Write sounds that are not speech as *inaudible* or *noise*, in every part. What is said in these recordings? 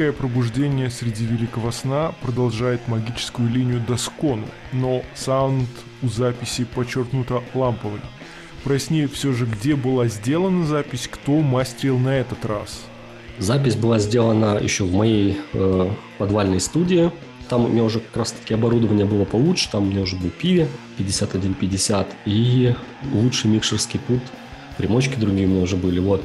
Великое пробуждение среди великого сна продолжает магическую линию Доскону, но саунд у записи подчеркнуто ламповый. Проясни все же, где была сделана запись, кто мастерил на этот раз. Запись была сделана еще в моей э, подвальной студии. Там у меня уже как раз таки оборудование было получше. Там у меня уже был Пиви 5150 и лучший микшерский пульт. Примочки другие у меня уже были. Вот.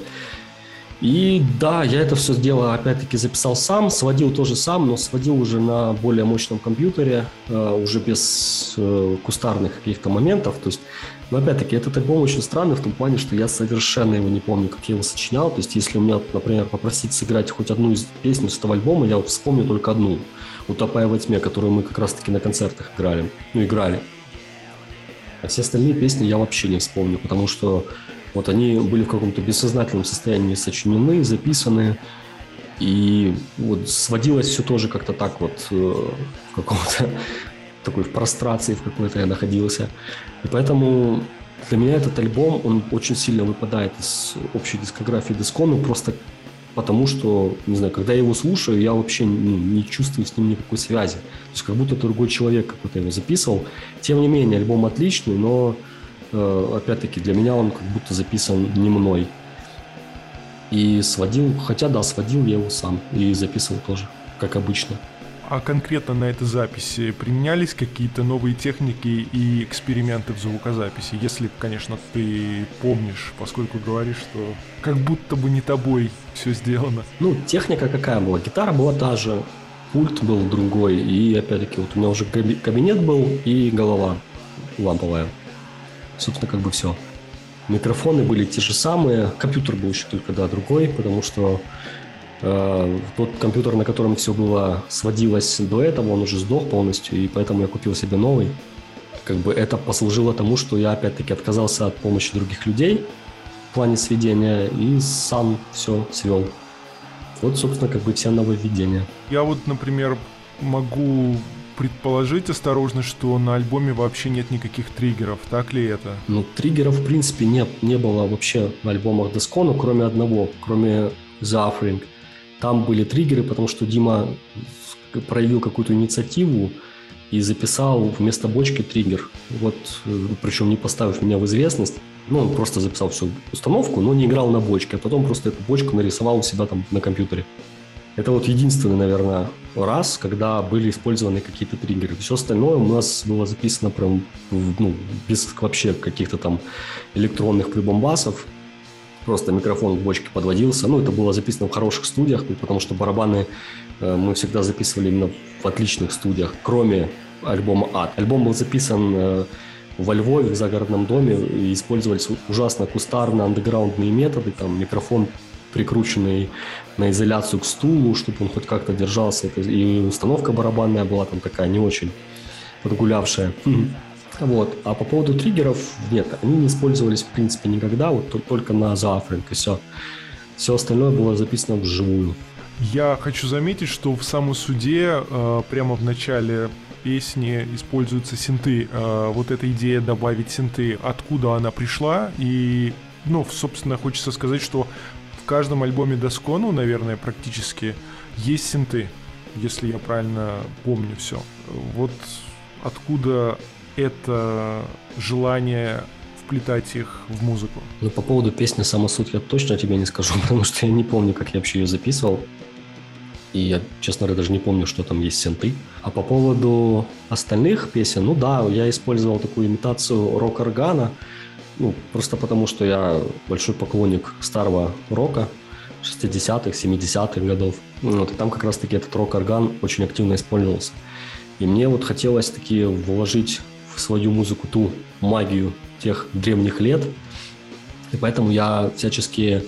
И да, я это все дело опять-таки записал сам, сводил тоже сам, но сводил уже на более мощном компьютере, э, уже без э, кустарных каких-то моментов. То есть, но опять-таки этот альбом очень странный в том плане, что я совершенно его не помню, как я его сочинял. То есть, если у меня, например, попросить сыграть хоть одну из песен с этого альбома, я вспомню только одну. «Утопая во тьме», которую мы как раз-таки на концертах играли. Ну, играли. А все остальные песни я вообще не вспомню, потому что вот они были в каком-то бессознательном состоянии сочинены, записаны, и вот сводилось все тоже как-то так вот э, в каком-то *laughs* такой в прострации в какой-то я находился. И поэтому для меня этот альбом, он очень сильно выпадает из общей дискографии Дискону, просто потому что, не знаю, когда я его слушаю, я вообще ну, не чувствую с ним никакой связи. То есть как будто другой человек какой-то его записывал. Тем не менее, альбом отличный, но опять-таки, для меня он как будто записан не мной. И сводил, хотя да, сводил я его сам и записывал тоже, как обычно. А конкретно на этой записи применялись какие-то новые техники и эксперименты в звукозаписи? Если, конечно, ты помнишь, поскольку говоришь, что как будто бы не тобой все сделано. Ну, техника какая была? Гитара была та же, пульт был другой, и опять-таки вот у меня уже кабинет был и голова ламповая. Собственно, как бы все. Микрофоны были те же самые, компьютер был еще только, да, другой, потому что э, тот компьютер, на котором все было сводилось до этого, он уже сдох полностью, и поэтому я купил себе новый. Как бы это послужило тому, что я опять-таки отказался от помощи других людей в плане сведения и сам все свел. Вот, собственно, как бы все нововведения. Я вот, например, могу предположить осторожно, что на альбоме вообще нет никаких триггеров, так ли это? Ну, триггеров, в принципе, не, не было вообще на альбомах Дескону, кроме одного, кроме The Offering. Там были триггеры, потому что Дима проявил какую-то инициативу и записал вместо бочки триггер. Вот, э, причем не поставив меня в известность, ну, он просто записал всю установку, но не играл на бочке, а потом просто эту бочку нарисовал у себя там на компьютере. Это вот единственный, наверное, раз, когда были использованы какие-то триггеры. Все остальное у нас было записано прям, ну, без вообще каких-то там электронных прибомбасов. Просто микрофон к бочке подводился. Ну, это было записано в хороших студиях, потому что барабаны э, мы всегда записывали именно в отличных студиях, кроме альбома «Ад». Альбом был записан э, во Львове, в загородном доме, и использовались ужасно кустарно андеграундные методы, там микрофон прикрученный на изоляцию к стулу, чтобы он хоть как-то держался. И установка барабанная была там такая не очень подгулявшая. Вот. А по поводу триггеров, нет, они не использовались в принципе никогда, вот только на зафринг и все. Все остальное было записано вживую. Я хочу заметить, что в самом суде э, прямо в начале песни используются синты. Э, вот эта идея добавить синты, откуда она пришла, и, ну, собственно, хочется сказать, что в каждом альбоме Доскону, наверное, практически есть синты, если я правильно помню все. Вот откуда это желание вплетать их в музыку? Ну, по поводу песни «Сама суть» я точно тебе не скажу, *laughs* потому что я не помню, как я вообще ее записывал. И я, честно говоря, даже не помню, что там есть синты. А по поводу остальных песен, ну да, я использовал такую имитацию рок-органа, ну, просто потому, что я большой поклонник старого рока 60-х, 70-х годов. Вот, и там как раз-таки этот рок-орган очень активно использовался. И мне вот хотелось таки вложить в свою музыку ту магию тех древних лет. И поэтому я всяческие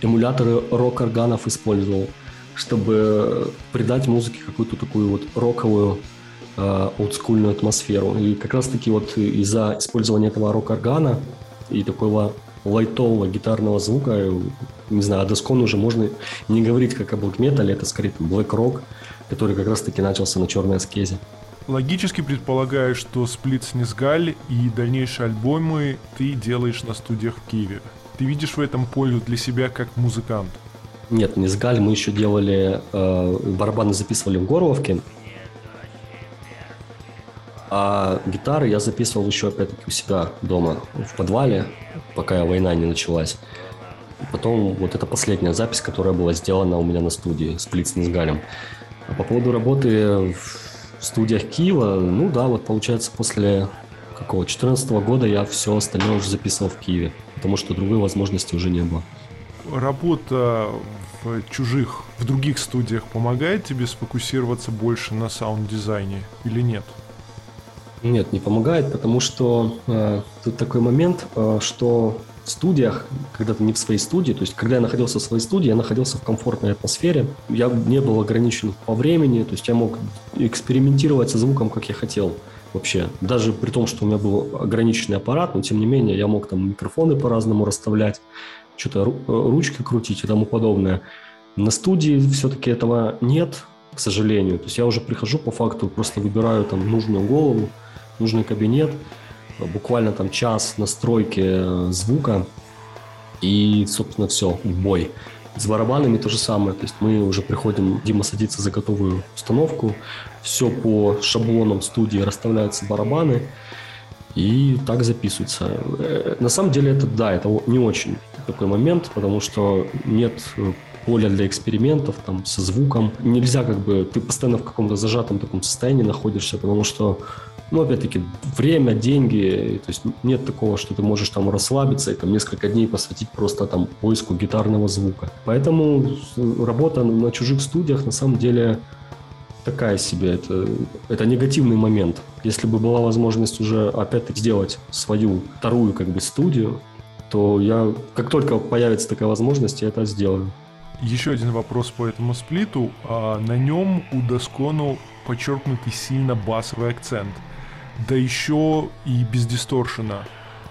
эмуляторы рок-органов использовал, чтобы придать музыке какую-то такую вот роковую олдскульную атмосферу. И как раз-таки вот из-за использования этого рок-органа и такого лайтового гитарного звука, не знаю, о Дескон уже можно не говорить как о блэк метале, это скорее блэк рок, который как раз-таки начался на черной аскезе. Логически предполагаю, что сплит Снизгаль и дальнейшие альбомы ты делаешь на студиях в Киеве. Ты видишь в этом пользу для себя как музыкант? Нет, не с Галь, мы еще делали, э, барабаны записывали в Горловке, а гитары я записывал еще, опять-таки, у себя дома, в подвале, пока война не началась. Потом вот это последняя запись, которая была сделана у меня на студии, сплит с Низгалем. А по поводу работы в студиях Киева, ну да, вот получается после какого 14 года я все остальное уже записывал в Киеве, потому что другой возможности уже не было. Работа в чужих, в других студиях помогает тебе сфокусироваться больше на саунд-дизайне или нет? Нет, не помогает, потому что э, тут такой момент, э, что в студиях, когда ты не в своей студии, то есть когда я находился в своей студии, я находился в комфортной атмосфере, я не был ограничен по времени, то есть я мог экспериментировать со звуком, как я хотел вообще. Даже при том, что у меня был ограниченный аппарат, но тем не менее я мог там микрофоны по-разному расставлять, что-то ручки крутить и тому подобное. На студии все-таки этого нет, к сожалению. То есть я уже прихожу по факту, просто выбираю там нужную голову, нужный кабинет, буквально там час настройки э, звука, и, собственно, все, в бой. С барабанами то же самое. То есть мы уже приходим, Дима садится за готовую установку, все по шаблонам студии расставляются барабаны, и так записывается. Э, на самом деле это, да, это не очень такой момент, потому что нет э, поля для экспериментов там со звуком. Нельзя как бы, ты постоянно в каком-то зажатом таком состоянии находишься, потому что ну, опять-таки, время, деньги, то есть нет такого, что ты можешь там расслабиться и там несколько дней посвятить просто там поиску гитарного звука. Поэтому работа на чужих студиях на самом деле такая себе, это, это негативный момент. Если бы была возможность уже опять-таки сделать свою вторую как бы студию, то я, как только появится такая возможность, я это сделаю. Еще один вопрос по этому сплиту. А на нем у Доскону подчеркнутый сильно басовый акцент – да еще и без дисторшена.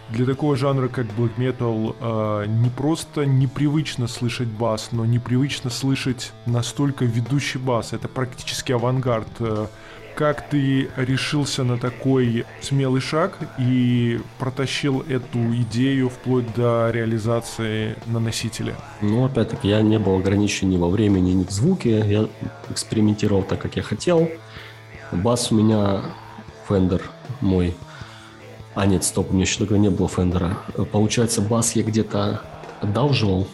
Для такого жанра, как black metal, э, не просто непривычно слышать бас, но непривычно слышать настолько ведущий бас. Это практически авангард. Э, как ты решился на такой смелый шаг и протащил эту идею вплоть до реализации на носителе? Ну, опять-таки, я не был ограничен ни во времени, ни в звуке. Я экспериментировал так, как я хотел. Бас у меня Fender мой. А нет, стоп, у меня еще тогда не было Фендера. Получается, бас я где-то одалживал,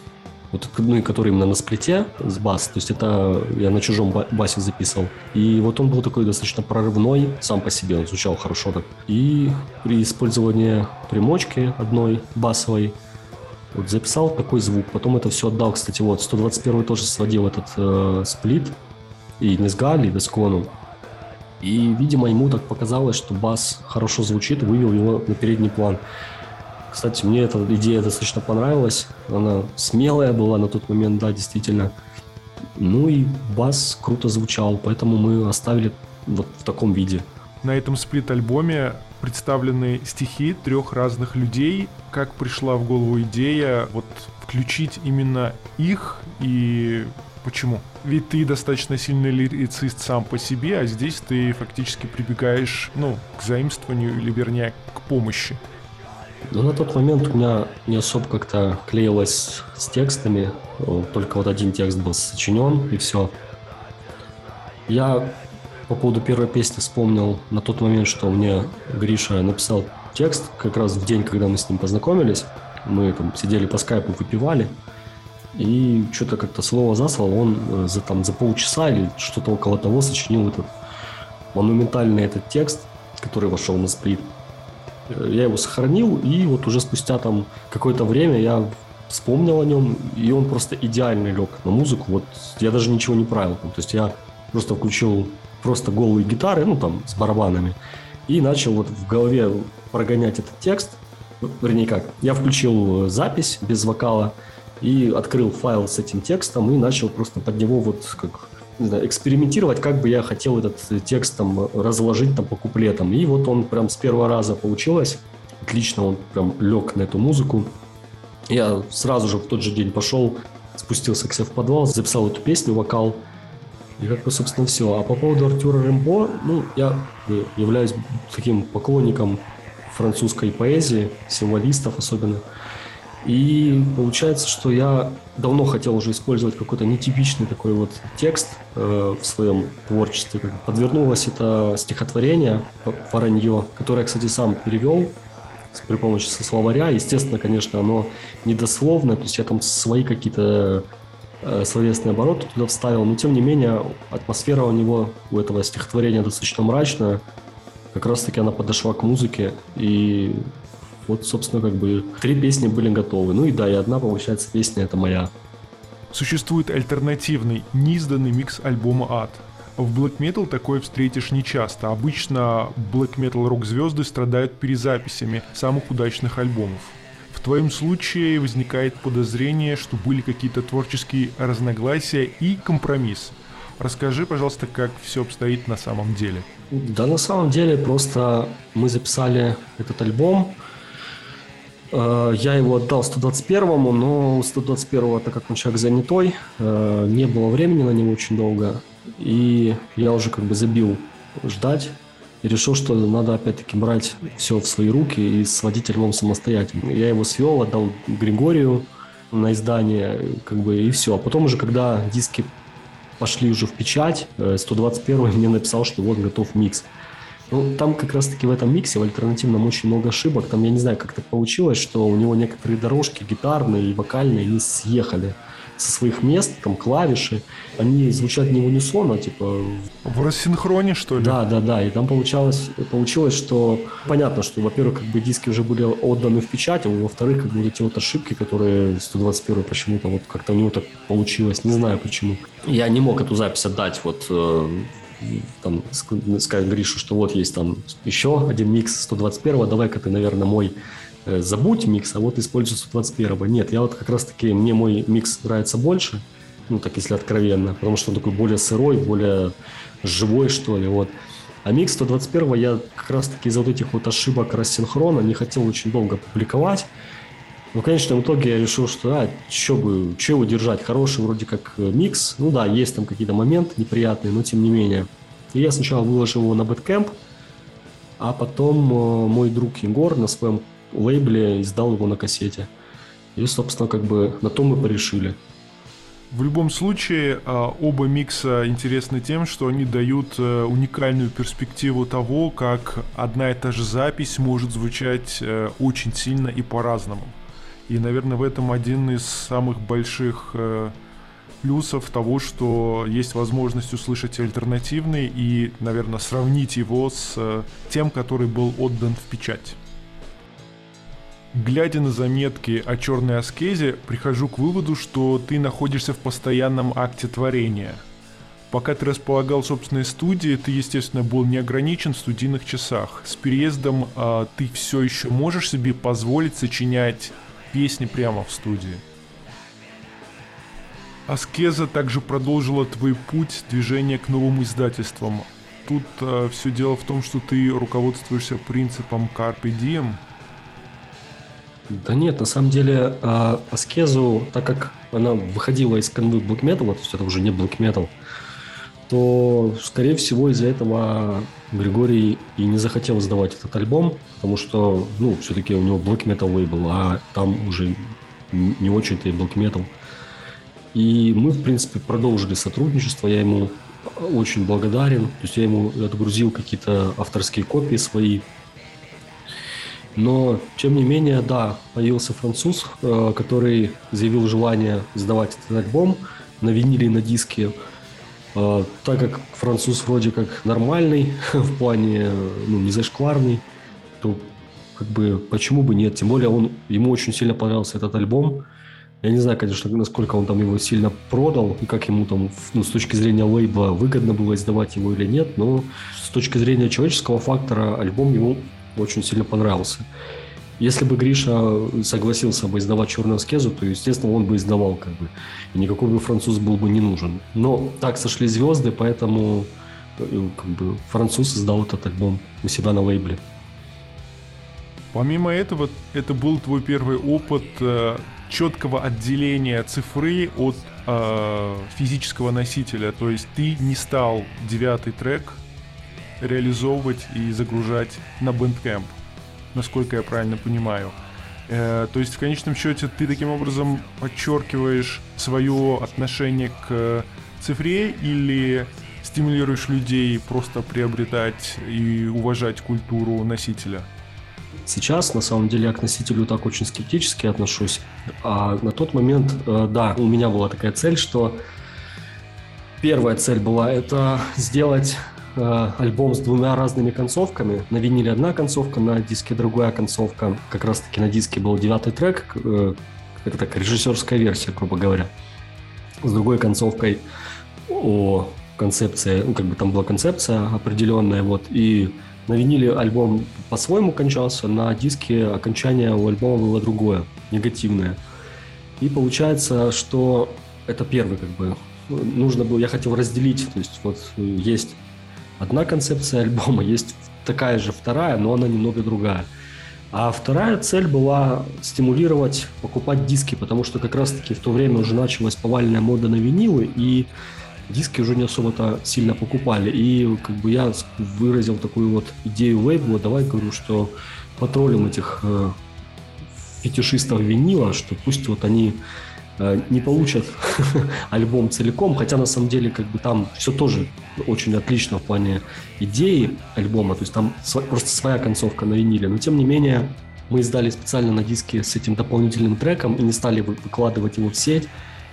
вот, ну и который именно на сплите с бас, то есть это я на чужом басе записывал. И вот он был такой достаточно прорывной сам по себе, он звучал хорошо так. И при использовании примочки одной басовой вот записал такой звук, потом это все отдал, кстати, вот 121 тоже сводил этот э, сплит, и Низгали, и Дескону. И, видимо, ему так показалось, что бас хорошо звучит, вывел его на передний план. Кстати, мне эта идея достаточно понравилась. Она смелая была на тот момент, да, действительно. Ну и бас круто звучал, поэтому мы оставили вот в таком виде. На этом сплит-альбоме представлены стихи трех разных людей. Как пришла в голову идея вот включить именно их и Почему? Ведь ты достаточно сильный лирицист сам по себе, а здесь ты фактически прибегаешь, ну, к заимствованию или, вернее, к помощи. Ну, на тот момент у меня не особо как-то клеилось с текстами. Только вот один текст был сочинен, и все. Я по поводу первой песни вспомнил на тот момент, что мне Гриша написал текст как раз в день, когда мы с ним познакомились. Мы там сидели по скайпу, выпивали. И что-то как-то слово за слово он э, за, там, за полчаса или что-то около того сочинил этот монументальный этот текст, который вошел на сплит. Э, я его сохранил, и вот уже спустя там какое-то время я вспомнил о нем, и он просто идеально лег на музыку. Вот я даже ничего не правил. То есть я просто включил просто голые гитары, ну там, с барабанами, и начал вот в голове прогонять этот текст. Вернее как, я включил запись без вокала, и открыл файл с этим текстом и начал просто под него вот как не знаю, экспериментировать, как бы я хотел этот текст там разложить там по куплетам. И вот он прям с первого раза получилось. Отлично, он прям лег на эту музыку. Я сразу же в тот же день пошел, спустился к себе в подвал, записал эту песню, вокал. И как бы, собственно, все. А по поводу Артура Рембо, ну, я являюсь таким поклонником французской поэзии, символистов особенно. И получается, что я давно хотел уже использовать какой-то нетипичный такой вот текст э, в своем творчестве. Подвернулось это стихотворение «Воронье», которое кстати, сам перевел при помощи словаря. Естественно, конечно, оно недословное, то есть я там свои какие-то э, словесные обороты туда вставил, но тем не менее атмосфера у него, у этого стихотворения достаточно мрачная. Как раз-таки она подошла к музыке, и вот, собственно, как бы три песни были готовы. Ну и да, и одна, получается, песня это моя. Существует альтернативный, неизданный микс альбома «Ад». В Black Metal такое встретишь нечасто. Обычно Black Metal рок-звезды страдают перезаписями самых удачных альбомов. В твоем случае возникает подозрение, что были какие-то творческие разногласия и компромисс. Расскажи, пожалуйста, как все обстоит на самом деле. Да, на самом деле просто мы записали этот альбом, я его отдал 121-му, но у 121-го, так как он человек занятой, э, не было времени на него очень долго. И я уже как бы забил ждать и решил, что надо опять-таки брать все в свои руки и сводить альбом самостоятельно. Я его свел, отдал Григорию на издание, как бы, и все. А потом уже, когда диски пошли уже в печать, 121 э, мне написал, что вот готов микс. Ну, там как раз-таки в этом миксе, в альтернативном, очень много ошибок. Там, я не знаю, как так получилось, что у него некоторые дорожки гитарные и вокальные, они съехали со своих мест, там клавиши, они звучат не в унисон, а типа... В рассинхроне, что ли? Да, да, да. И там получалось, получилось, что понятно, что, во-первых, как бы диски уже были отданы в печать, а во-вторых, как бы эти вот ошибки, которые 121 почему-то вот как-то у него так получилось, не знаю почему. Я не мог эту запись отдать вот э, там, сказать Гришу, что вот есть там еще один микс 121-го, давай-ка ты, наверное, мой э, забудь микс, а вот используй 121-го. Нет, я вот как раз-таки, мне мой микс нравится больше, ну, так если откровенно, потому что он такой более сырой, более живой, что ли, вот. А микс 121 я как раз-таки из-за вот этих вот ошибок рассинхрона не хотел очень долго публиковать. Но, конечно, в итоге я решил, что а, что бы, что его держать, хороший вроде как э, микс. Ну да, есть там какие-то моменты неприятные, но тем не менее. И я сначала выложил его на Бэткэмп, а потом э, мой друг Егор на своем лейбле издал его на кассете. И, собственно, как бы на том мы порешили. В любом случае, а, оба микса интересны тем, что они дают э, уникальную перспективу того, как одна и та же запись может звучать очень сильно и по-разному. И, наверное, в этом один из самых больших э, плюсов того, что есть возможность услышать альтернативный и, наверное, сравнить его с э, тем, который был отдан в печать. Глядя на заметки о черной аскезе, прихожу к выводу, что ты находишься в постоянном акте творения. Пока ты располагал собственной студией, ты, естественно, был не ограничен в студийных часах. С переездом а, ты все еще можешь себе позволить сочинять песни прямо в студии. Аскеза также продолжила твой путь движения к новым издательствам. Тут э, все дело в том, что ты руководствуешься принципом Carpe Diem. Да нет, на самом деле э, Аскезу, так как она выходила из канвы Black Metal, то есть это уже не Black Metal, то, скорее всего, из-за этого Григорий и не захотел сдавать этот альбом, потому что, ну, все-таки у него Black Metal лейбл, а там уже не очень-то и Black Metal. И мы, в принципе, продолжили сотрудничество, я ему очень благодарен, то есть я ему отгрузил какие-то авторские копии свои, но, тем не менее, да, появился француз, э, который заявил желание сдавать этот альбом на виниле и на диске. А, так как француз вроде как нормальный *laughs* в плане, ну, не зашкварный, то как бы почему бы нет? Тем более он, ему очень сильно понравился этот альбом. Я не знаю, конечно, насколько он там его сильно продал и как ему там, ну, с точки зрения лейбла выгодно было издавать его или нет, но с точки зрения человеческого фактора альбом ему очень сильно понравился. Если бы Гриша согласился бы издавать черную аскезу, то, естественно, он бы издавал, как бы. И никакой бы француз был бы не нужен. Но так сошли звезды, поэтому э, как бы, француз издал этот альбом у себя на лейбле. Помимо этого, это был твой первый опыт э, четкого отделения цифры от э, физического носителя. То есть ты не стал девятый трек реализовывать и загружать на Bandcamp насколько я правильно понимаю. Э, то есть в конечном счете ты таким образом подчеркиваешь свое отношение к цифре или стимулируешь людей просто приобретать и уважать культуру носителя? Сейчас, на самом деле, я к носителю так очень скептически отношусь. А на тот момент, э, да, у меня была такая цель, что первая цель была это сделать альбом с двумя разными концовками. На виниле одна концовка, на диске другая концовка. Как раз-таки на диске был девятый трек, э, это так, режиссерская версия, грубо говоря. С другой концовкой о концепции, ну, как бы там была концепция определенная, вот, и на виниле альбом по-своему кончался, на диске окончание у альбома было другое, негативное. И получается, что это первый как бы нужно было, я хотел разделить, то есть вот есть одна концепция *laughs* альбома, есть такая же вторая, но она немного другая. А вторая цель была стимулировать покупать диски, потому что как раз-таки в то время уже началась повальная мода на винилы, и диски уже не особо-то сильно покупали. И как бы я выразил такую вот идею лейбла, давай говорю, что потроллим этих э, фетишистов винила, что пусть вот они э, не получат *laughs* альбом целиком, хотя на самом деле как бы там все тоже очень отлично в плане идеи альбома, то есть там просто своя концовка на виниле, но тем не менее мы издали специально на диске с этим дополнительным треком и не стали выкладывать его в сеть,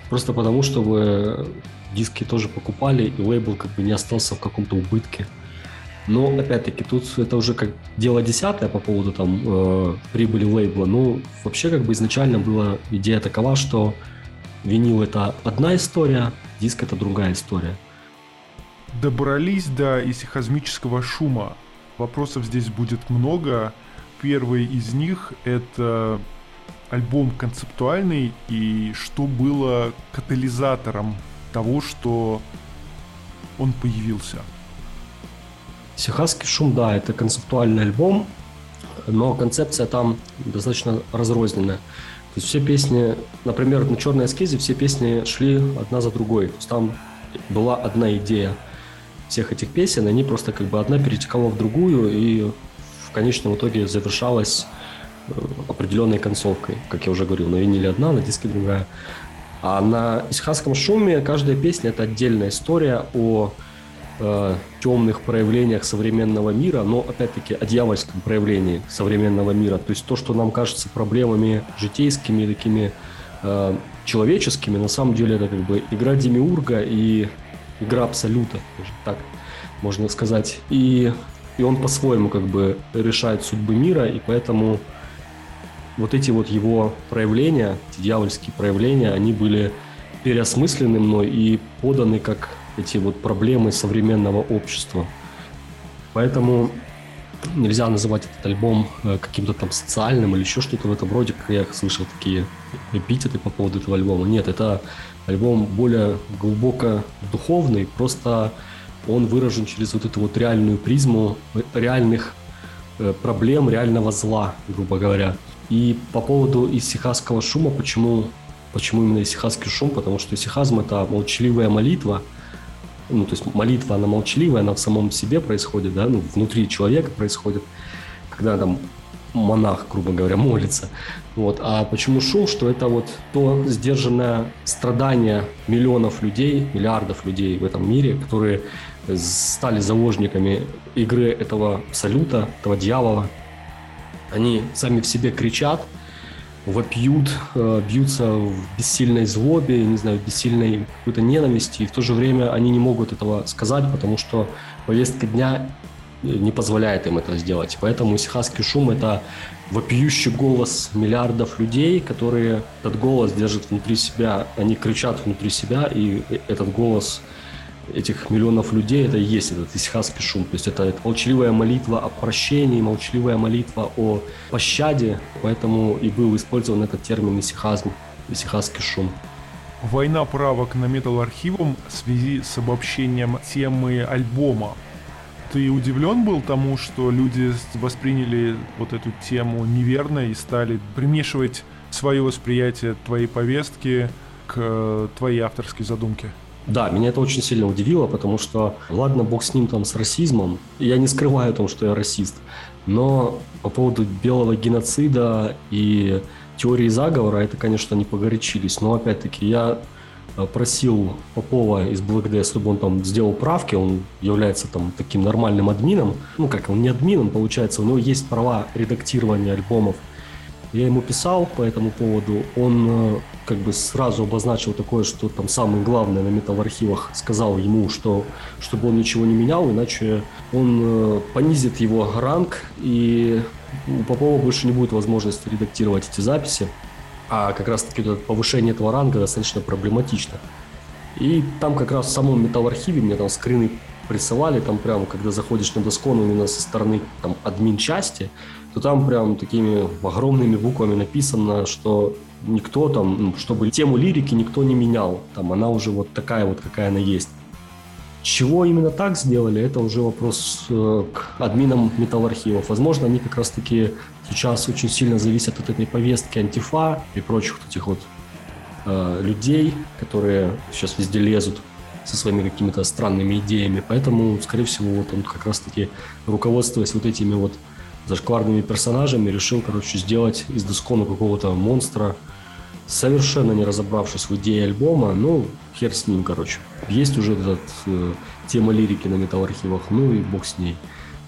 просто потому, чтобы диски тоже покупали, и лейбл как бы не остался в каком-то убытке. Но, опять-таки, тут это уже как дело десятое по поводу там э, прибыли лейбла. Ну, вообще, как бы изначально была идея такова, что винил это одна история, диск это другая история. Добрались до исихазмического шума. Вопросов здесь будет много. Первый из них это альбом концептуальный и что было катализатором того, что он появился. Сихасский шум, да, это концептуальный альбом, но концепция там достаточно разрозненная. То есть все песни, например, на «Черной эскизе» все песни шли одна за другой. То есть там была одна идея всех этих песен, они просто как бы одна перетекала в другую и в конечном итоге завершалась э, определенной концовкой. Как я уже говорил, на виниле одна, на диске другая. А на исхасском шуме каждая песня – это отдельная история о э, темных проявлениях современного мира, но, опять-таки, о дьявольском проявлении современного мира. То есть то, что нам кажется проблемами житейскими, такими э, человеческими, на самом деле это как бы игра Демиурга и игра Абсолюта, так можно сказать. И, и он по-своему как бы решает судьбы мира, и поэтому вот эти вот его проявления, эти дьявольские проявления, они были переосмыслены мной и поданы как эти вот проблемы современного общества. Поэтому нельзя называть этот альбом э, каким-то там социальным или еще что-то в этом роде, как я слышал такие эпитеты по поводу этого альбома. Нет, это альбом более глубоко духовный, просто он выражен через вот эту вот реальную призму реальных э, проблем, реального зла, грубо говоря. И по поводу исихасского шума, почему, почему именно исихасский шум? Потому что исихазм – это молчаливая молитва, ну, то есть молитва, она молчаливая, она в самом себе происходит, да, ну, внутри человека происходит, когда там монах, грубо говоря, *laughs* молится. Вот. А почему шум? Что это вот то сдержанное страдание миллионов людей, миллиардов людей в этом мире, которые стали заложниками игры этого абсолюта, этого дьявола, они сами в себе кричат, вопьют, э, бьются в бессильной злобе, не знаю, в бессильной какой-то ненависти, и в то же время они не могут этого сказать, потому что повестка дня не позволяет им это сделать. Поэтому сихасский шум – это вопиющий голос миллиардов людей, которые этот голос держат внутри себя, они кричат внутри себя, и этот голос – этих миллионов людей, это и есть этот исхасский шум. То есть это, молчаливая молитва о прощении, молчаливая молитва о пощаде. Поэтому и был использован этот термин исихазм, исихасский шум. Война правок на метал-архивом в связи с обобщением темы альбома. Ты удивлен был тому, что люди восприняли вот эту тему неверно и стали примешивать свое восприятие твоей повестки к твоей авторской задумке? Да, меня это очень сильно удивило, потому что, ладно, бог с ним там, с расизмом, я не скрываю о том, что я расист, Но по поводу белого геноцида и теории заговора, это, конечно, не погорячились. Но, опять-таки, я Э, просил Попова из Black чтобы он там сделал правки, он является там таким нормальным админом, ну как, он не админом, получается, у него есть права редактирования альбомов. Я ему писал по этому поводу, он э, как бы сразу обозначил такое, что там самое главное на металлархивах сказал ему, что чтобы он ничего не менял, иначе он э, понизит его ранг, и у Попова больше не будет возможности редактировать эти записи а как раз-таки повышение этого ранга достаточно проблематично. И там как раз в самом металл-архиве мне там скрины присылали, там прям, когда заходишь на доскон именно со стороны там админ части, то там прям такими огромными буквами написано, что никто там, ну, чтобы тему лирики никто не менял, там она уже вот такая вот, какая она есть. Чего именно так сделали, это уже вопрос э, к админам металлархивов. Возможно, они как раз-таки сейчас очень сильно зависят от этой повестки антифа и прочих вот этих вот э, людей, которые сейчас везде лезут со своими какими-то странными идеями. Поэтому, скорее всего, вот он как раз-таки, руководствуясь вот этими вот зашкварными персонажами, решил, короче, сделать из Дескона какого-то монстра, совершенно не разобравшись в идее альбома, ну, хер с ним, короче. Есть уже этот, э, тема лирики на металл-архивах, ну и бог с ней.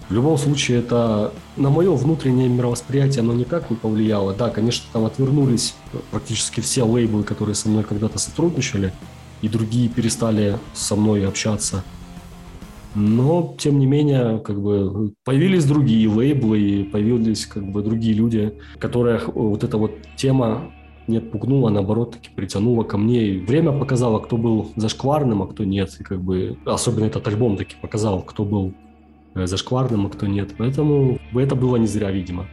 В любом случае, это на мое внутреннее мировосприятие оно никак не повлияло. Да, конечно, там отвернулись практически все лейблы, которые со мной когда-то сотрудничали, и другие перестали со мной общаться. Но, тем не менее, как бы появились другие лейблы, и появились как бы другие люди, которых вот эта вот тема не отпугнула, а наоборот, таки притянула ко мне. И время показало, кто был зашкварным, а кто нет. И как бы особенно этот альбом таки показал, кто был э, зашкварным, а кто нет. Поэтому это было не зря, видимо.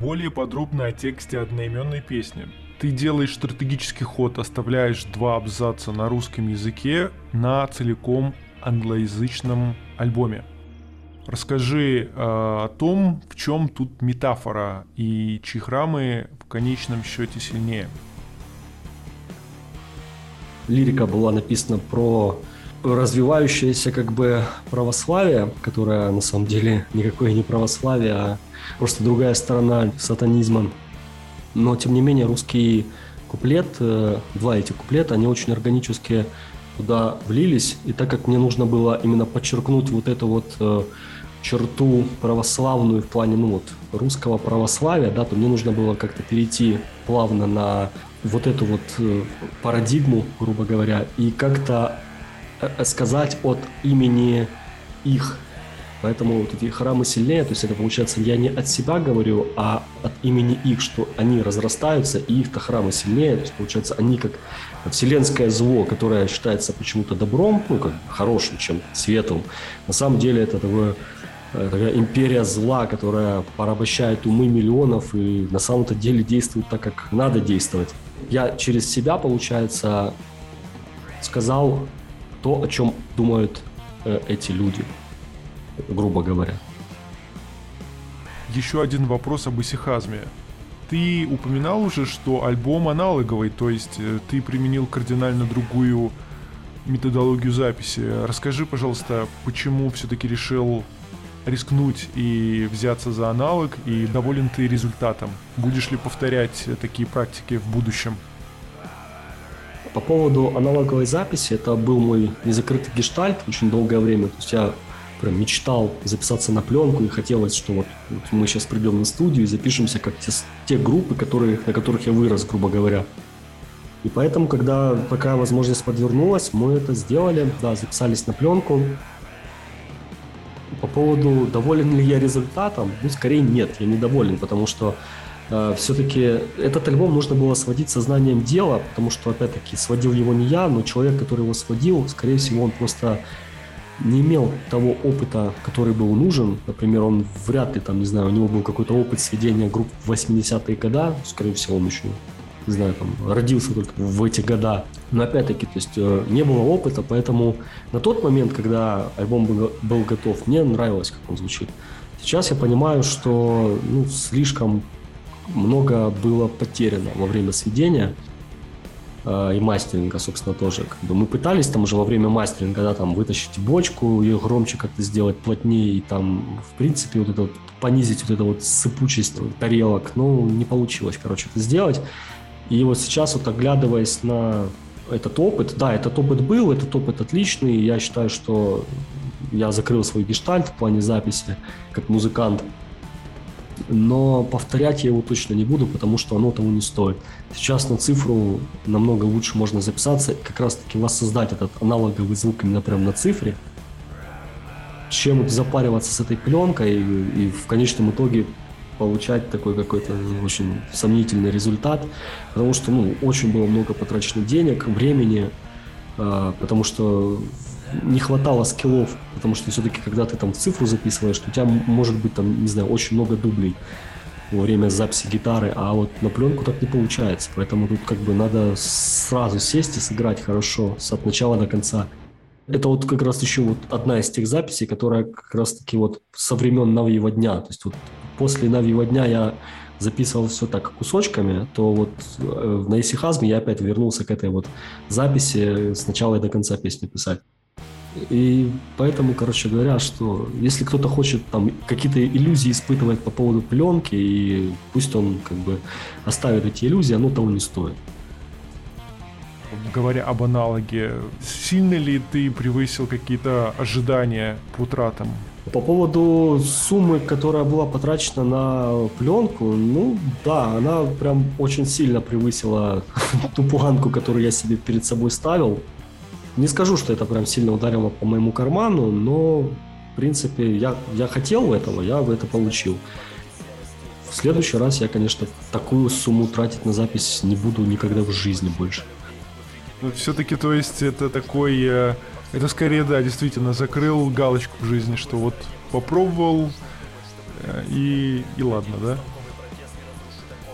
Более подробно о тексте одноименной песни. Ты делаешь стратегический ход, оставляешь два абзаца на русском языке на целиком англоязычном альбоме. Расскажи э, о том, в чем тут метафора и чьи храмы в конечном счете сильнее. Лирика была написана про развивающееся как бы православие, которое на самом деле никакое не православие, а просто другая сторона сатанизма. Но тем не менее русский куплет, э, два эти куплета, они очень органически туда влились. И так как мне нужно было именно подчеркнуть вот эту вот э, черту православную в плане ну вот русского православия, да, то мне нужно было как-то перейти плавно на вот эту вот э, парадигму, грубо говоря, и как-то э, сказать от имени их. Поэтому вот эти храмы сильнее, то есть это получается я не от себя говорю, а от имени их, что они разрастаются, и их-то храмы сильнее, то есть получается они как вселенское зло, которое считается почему-то добром, ну как хорошим, чем светлым. На самом деле это такое Э, такая империя зла, которая порабощает умы миллионов и на самом-то деле действует так, как надо действовать. Я через себя, получается, сказал то, о чем думают э, эти люди, грубо говоря. Еще один вопрос об исихазме. Ты упоминал уже, что альбом аналоговый, то есть э, ты применил кардинально другую методологию записи. Расскажи, пожалуйста, почему все-таки решил рискнуть и взяться за аналог, и доволен ты результатом? Будешь ли повторять такие практики в будущем? По поводу аналоговой записи, это был мой незакрытый гештальт очень долгое время. То есть я прям мечтал записаться на пленку и хотелось, что вот, вот мы сейчас придем на студию и запишемся как те, те группы, которые, на которых я вырос, грубо говоря. И поэтому, когда такая возможность подвернулась, мы это сделали, да, записались на пленку, по поводу, доволен ли я результатом, ну, скорее нет, я недоволен, потому что э, все-таки этот альбом нужно было сводить сознанием дела, потому что, опять-таки, сводил его не я, но человек, который его сводил, скорее всего, он просто не имел того опыта, который был нужен. Например, он вряд ли, там, не знаю, у него был какой-то опыт сведения групп в 80-е годы, скорее всего, он еще не знаю, там, родился только в эти года. Но опять-таки, то есть э, не было опыта, поэтому на тот момент, когда альбом был, был готов, мне нравилось, как он звучит. Сейчас я понимаю, что ну, слишком много было потеряно во время сведения. И мастеринга, собственно, тоже. Как бы мы пытались там уже во время мастеринга, да, там вытащить бочку, ее громче как-то сделать, плотнее, и там, в принципе, вот это вот, понизить вот эту вот сыпучесть тарелок, ну, не получилось, короче, это сделать. И вот сейчас вот оглядываясь на этот опыт, да, этот опыт был, этот опыт отличный, я считаю, что я закрыл свой гештальт в плане записи как музыкант, но повторять я его точно не буду, потому что оно того не стоит. Сейчас на цифру намного лучше можно записаться, как раз таки воссоздать этот аналоговый звук именно прямо на цифре, чем запариваться с этой пленкой и, и в конечном итоге получать такой какой-то очень сомнительный результат, потому что ну, очень было много потрачено денег, времени, э, потому что не хватало скиллов, потому что все-таки, когда ты там цифру записываешь, у тебя может быть там, не знаю, очень много дублей во время записи гитары, а вот на пленку так не получается. Поэтому тут как бы надо сразу сесть и сыграть хорошо с от начала до конца. Это вот как раз еще вот одна из тех записей, которая как раз таки вот со времен Навьего дня. То есть вот после Навьего дня я записывал все так кусочками, то вот э, на Исихазме я опять вернулся к этой вот записи с начала и до конца песни писать. И поэтому, короче говоря, что если кто-то хочет там какие-то иллюзии испытывать по поводу пленки, и пусть он как бы оставит эти иллюзии, оно того не стоит. Говоря об аналоге, сильно ли ты превысил какие-то ожидания по тратам? По поводу суммы, которая была потрачена на пленку, ну да, она прям очень сильно превысила *laughs* ту планку, которую я себе перед собой ставил. Не скажу, что это прям сильно ударило по моему карману, но, в принципе, я, я хотел этого, я это получил. В следующий раз я, конечно, такую сумму тратить на запись не буду никогда в жизни больше. Ну, все-таки, то есть, это такой... Э, это скорее, да, действительно, закрыл галочку в жизни, что вот попробовал, э, и, и ладно, да?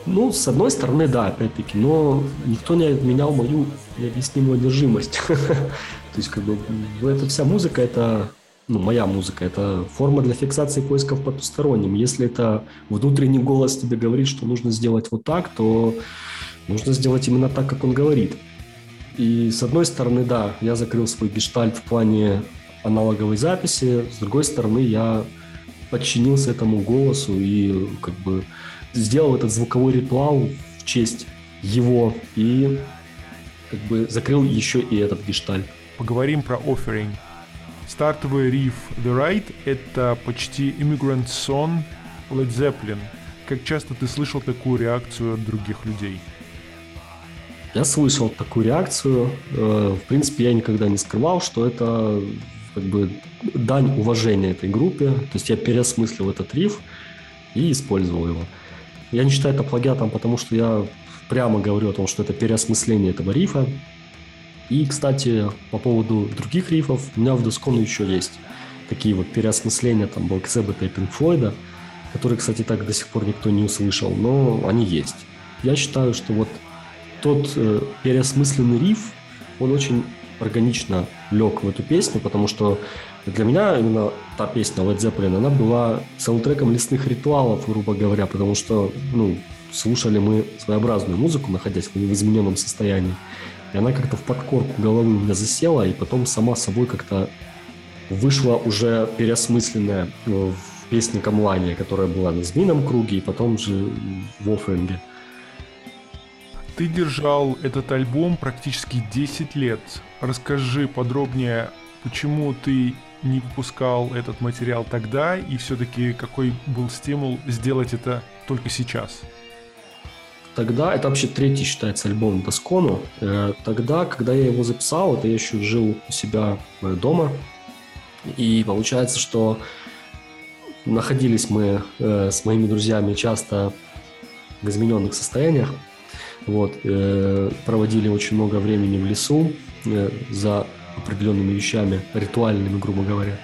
Ну, с одной стороны, да, опять-таки, но никто не отменял мою необъяснимую одержимость. *laughs* То есть, как бы, эта вся музыка, это, ну, моя музыка, это форма для фиксации поисков потусторонним. Если это внутренний голос тебе говорит, что нужно сделать вот так, то нужно сделать именно так, как он говорит. И с одной стороны, да, я закрыл свой гештальт в плане аналоговой записи, с другой стороны, я подчинился этому голосу и как бы сделал этот звуковой ритуал в честь его и как бы закрыл еще и этот гештальт. Поговорим про offering. Стартовый риф The Right — это почти Immigrant Song Led Zeppelin. Как часто ты слышал такую реакцию от других людей? Я слышал такую реакцию. Э, в принципе, я никогда не скрывал, что это как бы дань уважения этой группе. То есть я переосмыслил этот риф и использовал его. Я не считаю это плагиатом, потому что я прямо говорю о том, что это переосмысление этого рифа. И, кстати, по поводу других рифов, у меня в Дускону еще есть такие вот переосмысления там Black Sabbath и Pink Floyd, которые, кстати, так до сих пор никто не услышал, но они есть. Я считаю, что вот тот э, переосмысленный риф, он очень органично лег в эту песню, потому что для меня именно та песня Led Zeppelin, она была саундтреком лесных ритуалов, грубо говоря, потому что, ну, слушали мы своеобразную музыку, находясь в измененном состоянии. И она как-то в подкорку головы у меня засела, и потом сама собой как-то вышла уже переосмысленная ну, в песне Камлания, которая была на Змеином круге, и потом же в Оффенге. Ты держал этот альбом практически 10 лет. Расскажи подробнее, почему ты не выпускал этот материал тогда и все-таки какой был стимул сделать это только сейчас? Тогда, это вообще третий считается альбом Доскону. Э, тогда, когда я его записал, это я еще жил у себя э, дома. И получается, что находились мы э, с моими друзьями часто в измененных состояниях. Вот, проводили очень много времени в лесу за определенными вещами, ритуальными, грубо говоря.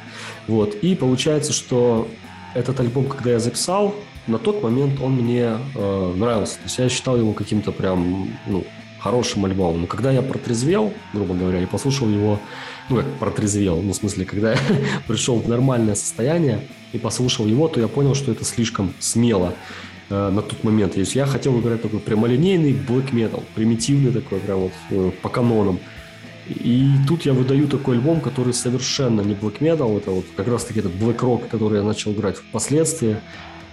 Вот, и получается, что этот альбом, когда я записал, на тот момент он мне э, нравился. То есть я считал его каким-то прям, ну, хорошим альбомом. Но когда я протрезвел, грубо говоря, и послушал его, ну, как протрезвел, ну, в смысле, когда я *laughs* пришел в нормальное состояние и послушал его, то я понял, что это слишком смело. э, на тот момент. То есть я хотел играть такой прямолинейный black metal, примитивный такой, прям вот э, по канонам. И тут я выдаю такой альбом, который совершенно не black metal, это вот как раз таки этот black rock, который я начал играть впоследствии.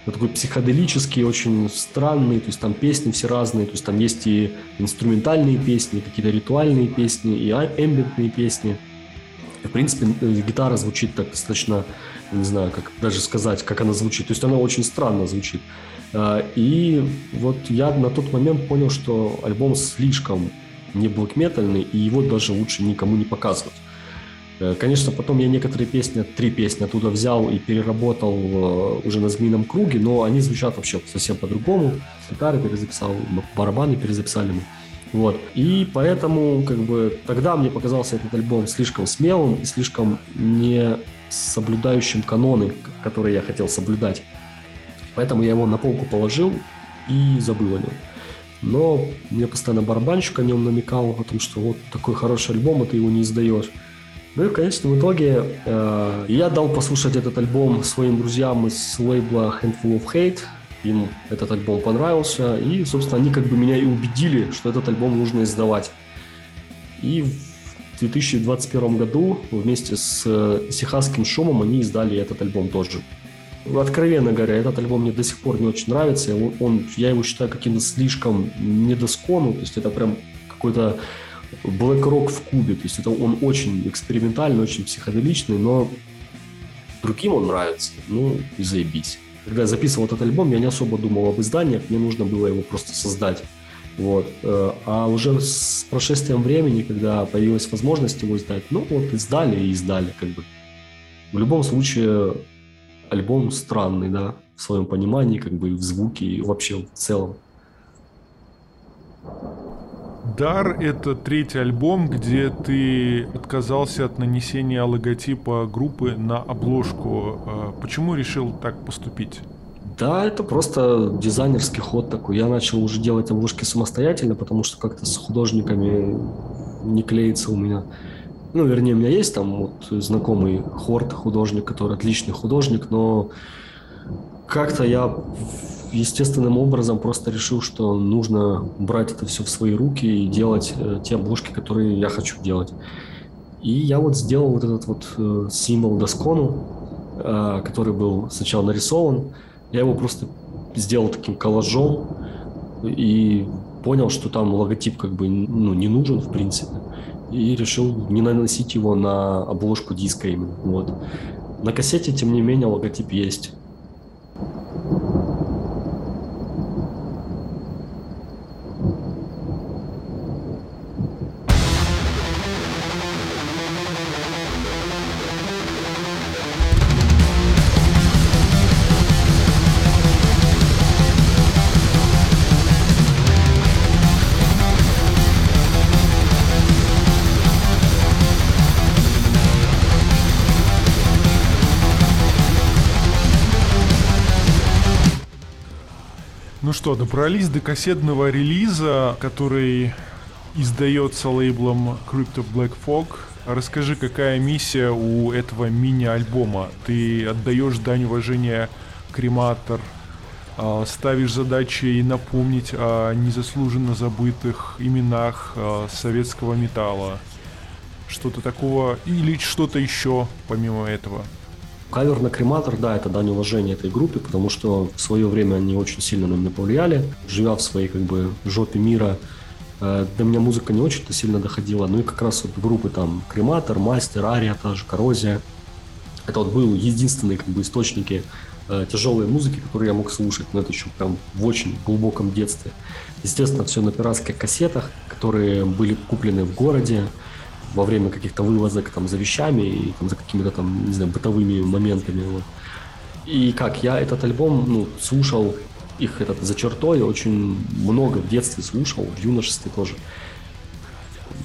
Это такой психоделический, очень странный, то есть там песни все разные, то есть там есть и инструментальные песни, какие-то ритуальные песни, и а, эмбиентные песни. В принципе, э, гитара звучит так достаточно, не знаю, как даже сказать, как она звучит. То есть она очень странно звучит. А, и вот я на тот момент понял, что альбом слишком не блэк-метальный, и его даже лучше никому не показывать. Э, конечно, потом я некоторые песни, три песни оттуда взял и переработал э, уже на змеином круге, но они звучат вообще совсем по-другому. Гитары перезаписал, барабаны перезаписали мы. Вот. И поэтому, как бы, тогда мне показался этот альбом слишком смелым и слишком не соблюдающим каноны, которые я хотел соблюдать. Поэтому я его на полку положил и забыл о нем. Но мне постоянно барабанщик о нем намекал, о том, что вот такой хороший альбом, а ты его не издаешь. Ну и в конечном итоге э, я дал послушать этот альбом своим друзьям из лейбла Handful of Hate. Им этот альбом понравился. И, собственно, они как бы меня и убедили, что этот альбом нужно издавать. И в 2021 году вместе с э, Сихасским шумом они издали этот альбом тоже. Откровенно говоря, этот альбом мне до сих пор не очень нравится. Он, он, я его считаю каким-то слишком недоскону. То есть это прям какой-то Black Rock в кубе. То есть это он очень экспериментальный, очень психоделичный, но другим он нравится. Ну, и заебись. Когда я записывал этот альбом, я не особо думал об изданиях, мне нужно было его просто создать. Вот. Э, а уже с прошествием времени, когда появилась возможность его издать, ну вот издали и издали как бы. В любом случае, альбом странный, да, в своем понимании, как бы в звуке и вообще в целом. Дар — это третий альбом, где ты отказался от нанесения логотипа группы на обложку. А почему решил так поступить? Да, это просто дизайнерский ход такой. Я начал уже делать обложки самостоятельно, потому что как-то с художниками не клеится у меня. Ну, вернее, у меня есть там вот знакомый Хорт, художник, который отличный художник, но как-то я естественным образом просто решил, что нужно брать это все в свои руки и делать э, те обложки, которые я хочу делать. И я вот сделал вот этот вот э, символ Доскону, э, который был сначала нарисован. Я его просто сделал таким коллажом и понял, что там логотип как бы ну, не нужен в принципе. И решил не наносить его на обложку диска именно. Вот. На кассете, тем не менее, логотип есть. Что, добрались до кассетного релиза, который издается лейблом Crypto Black Fog. Расскажи, какая миссия у этого мини-альбома? Ты отдаешь дань уважения крематор, а, ставишь задачи напомнить о незаслуженно забытых именах а, советского металла. Что-то такого или что-то еще помимо этого? Кавер на крематор, да, это дань уважения этой группе, потому что в свое время они очень сильно на меня повлияли. Живя в своей как бы жопе мира, э, до меня музыка не очень-то сильно доходила. Ну и как раз вот группы там Крематор, Мастер, Ария, та же Коррозия. Это вот был единственные как бы источники э, тяжелой музыки, которую я мог слушать, но это еще прям в очень глубоком детстве. Естественно, все на пиратских кассетах, которые были куплены в городе, во время каких-то вылазок там за вещами и там, за какими-то там, не знаю, бытовыми моментами. Вот. И как, я этот альбом, ну, слушал их этот за чертой, очень много в детстве слушал, в юношестве тоже.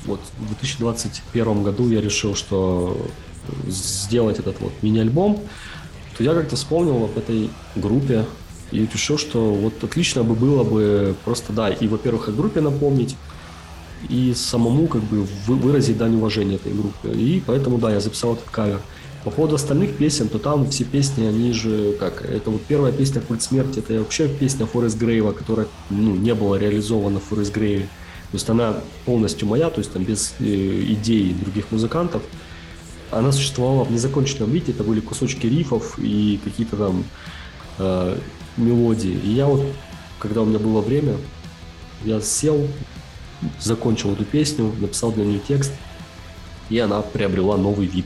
Вот в 2021 году я решил, что сделать этот вот мини-альбом, то я как-то вспомнил об этой группе и решил, что вот отлично бы было бы просто, да, и, во-первых, о группе напомнить, и самому как бы выразить дань уважения этой группе. И поэтому, да, я записал этот кавер. По поводу остальных песен, то там все песни, они же как, это вот первая песня «Культ смерти», это вообще песня Форест Грейва, которая ну, не была реализована в Форест Грейве. То есть она полностью моя, то есть там без э, идей других музыкантов. Она существовала в незаконченном виде, это были кусочки рифов и какие-то там э, мелодии. И я вот, когда у меня было время, я сел, закончил эту песню, написал для нее текст, и она приобрела новый вид.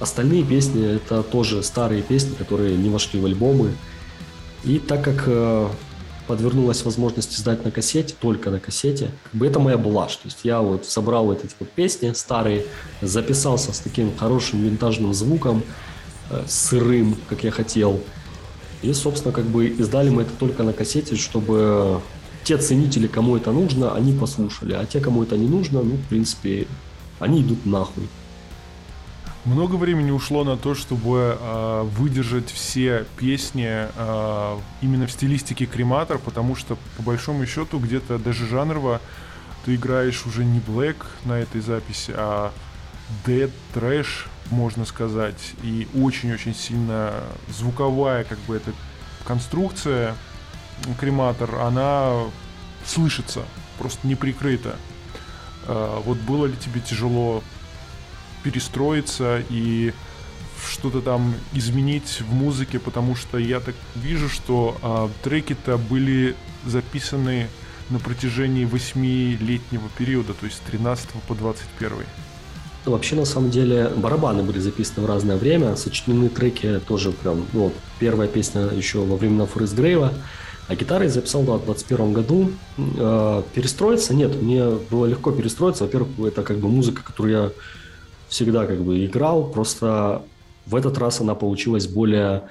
Остальные песни это тоже старые песни, которые не вошли в альбомы. И так как э, подвернулась возможность издать на кассете, только на кассете, как бы это моя блажь. То есть я вот собрал эти вот песни старые, записался с таким хорошим винтажным звуком, э, сырым, как я хотел. И, собственно, как бы издали мы это только на кассете, чтобы те ценители, кому это нужно, они послушали. А те, кому это не нужно, ну, в принципе, они идут нахуй. Много времени ушло на то, чтобы э, выдержать все песни э, именно в стилистике крематор, потому что, по большому счету, где-то даже жанрово ты играешь уже не Black на этой записи, а Dead Trash, можно сказать. И очень-очень сильно звуковая, как бы, эта конструкция крематор, она слышится, просто не прикрыта. А, вот было ли тебе тяжело перестроиться и что-то там изменить в музыке, потому что я так вижу, что э, треки-то были записаны на протяжении восьмилетнего периода, то есть с 13 по 21. Ну, вообще, на самом деле, барабаны были записаны в разное время, сочинены треки тоже прям, ну, первая песня еще во времена Форест Грейва, а гитары записал да, в 2021 году. Э, перестроиться? Нет, мне было легко перестроиться. Во-первых, это как бы музыка, которую я всегда как бы играл, просто в этот раз она получилась более,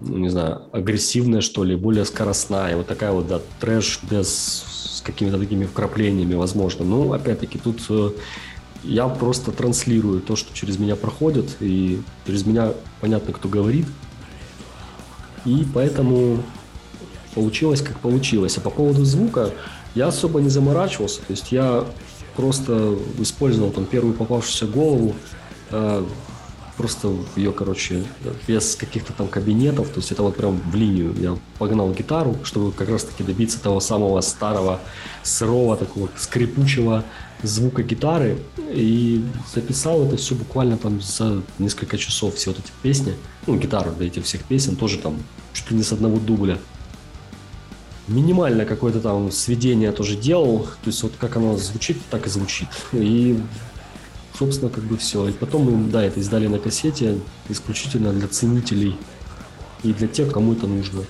ну, не знаю, агрессивная, что ли, более скоростная. Вот такая вот, да, трэш без с какими-то такими вкраплениями, возможно. Ну, опять-таки, тут э, я просто транслирую то, что через меня проходит, и через меня понятно, кто говорит. И поэтому получилось, как получилось. А по поводу звука я особо не заморачивался. То есть я просто использовал там первую попавшуюся голову, э, просто ее, короче, без каких-то там кабинетов, то есть это вот прям в линию. Я погнал гитару, чтобы как раз-таки добиться того самого старого, сырого, такого скрипучего звука гитары и записал это все буквально там за несколько часов, все вот эти песни, ну, гитару для этих всех песен тоже там чуть ли не с одного дубля минимально какое-то там сведение тоже делал. То есть вот как оно звучит, так и звучит. И, собственно, как бы все. И потом мы, да, это издали на кассете исключительно для ценителей и для тех, кому это нужно.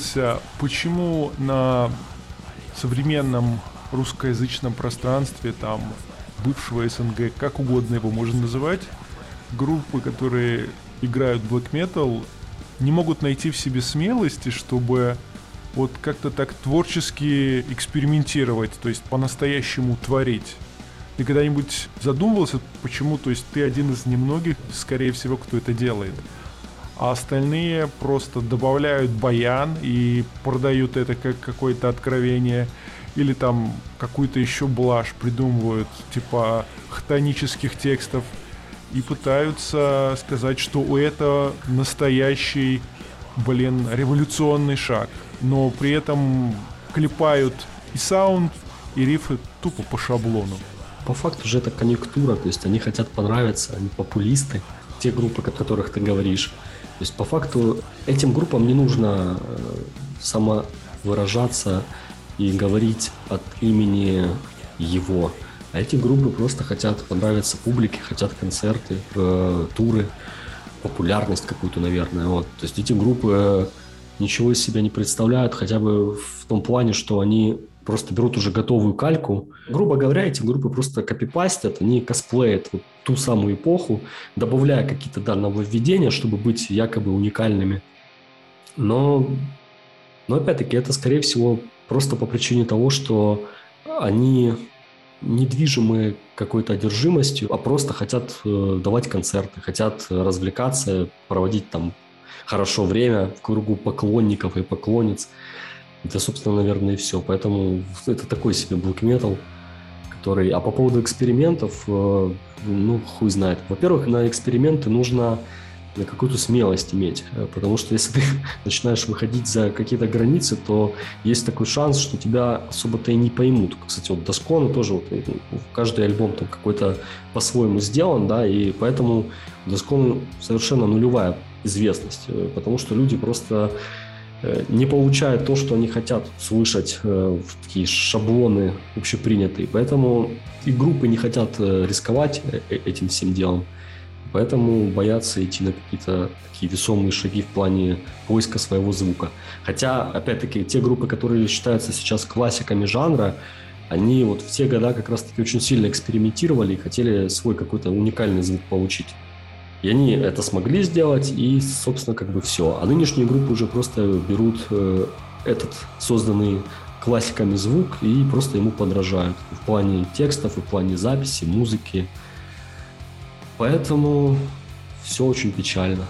Задумывался, почему на современном русскоязычном пространстве, там, бывшего СНГ, как угодно его можно называть, группы, которые играют black metal, не могут найти в себе смелости, чтобы вот как-то так творчески экспериментировать, то есть по-настоящему творить. Ты когда-нибудь задумывался, почему, то есть ты один из немногих, скорее всего, кто это делает? А остальные просто добавляют баян и продают это как какое-то откровение или там какую-то еще блажь придумывают, типа хтонических текстов, и пытаются сказать, что у этого настоящий, блин, революционный шаг. Но при этом клепают и саунд, и рифы тупо по шаблону. По факту же это конъюнктура, то есть они хотят понравиться, они популисты, те группы, о которых ты говоришь. То есть по факту этим группам не нужно э, само выражаться и говорить от имени его. А эти группы просто хотят понравиться публике, хотят концерты, э, туры, популярность какую-то, наверное. Вот. То есть эти группы ничего из себя не представляют, хотя бы в том плане, что они просто берут уже готовую кальку. Грубо говоря, эти группы просто копипастят, они косплеят вот ту самую эпоху, добавляя какие-то да, нововведения, чтобы быть якобы уникальными. Но, но опять-таки это, скорее всего, просто по причине того, что они недвижимы какой-то одержимостью, а просто хотят э, давать концерты, хотят развлекаться, проводить там хорошо время в кругу поклонников и поклонниц. Это, собственно, наверное, и все. Поэтому это такой себе black metal, который... А по поводу экспериментов, э, ну, хуй знает. Во-первых, на эксперименты нужно какую-то смелость иметь. Э, потому что если ты *laughs* начинаешь выходить за какие-то границы, то есть такой шанс, что тебя особо-то и не поймут. Кстати, вот Доскону тоже вот, э, каждый альбом там какой-то по-своему сделан, да, и поэтому Доскону совершенно нулевая известность, э, потому что люди просто не получают то, что они хотят слышать в такие шаблоны общепринятые. Поэтому и группы не хотят рисковать этим всем делом. Поэтому боятся идти на какие-то такие весомые шаги в плане поиска своего звука. Хотя, опять-таки, те группы, которые считаются сейчас классиками жанра, они вот в те года как раз-таки очень сильно экспериментировали и хотели свой какой-то уникальный звук получить. И они это смогли сделать, и, собственно, как бы все. А нынешние группы уже просто берут э, этот созданный классиками звук и просто ему подражают в плане текстов, в плане записи, музыки. Поэтому все очень печально.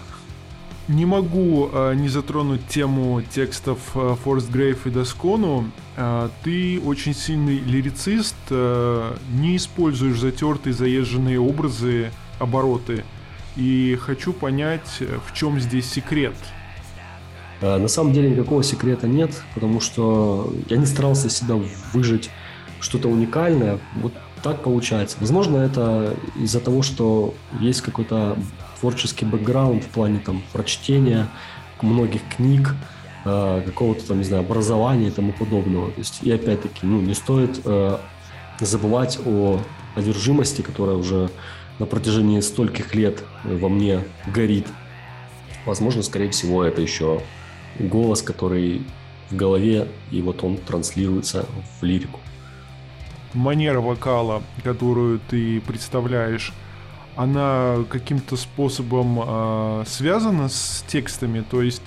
Не могу э, не затронуть тему текстов э, Форст Грейв и Доскону. Э, ты очень сильный лирицист, э, не используешь затертые заезженные образы, обороты. И хочу понять, в чем здесь секрет. Э, на самом деле никакого секрета нет, потому что я не старался себя выжить что-то уникальное. Вот так получается. Возможно, это из-за того, что есть какой-то творческий бэкграунд в плане там прочтения многих книг, э, какого-то там, не знаю, образования и тому подобного. То есть, и опять-таки, ну, не стоит э, забывать о одержимости, которая уже на протяжении стольких лет во мне горит. Возможно, скорее всего, это еще голос, который в голове, и вот он транслируется в лирику манера вокала, которую ты представляешь, она каким-то способом э, связана с текстами, то есть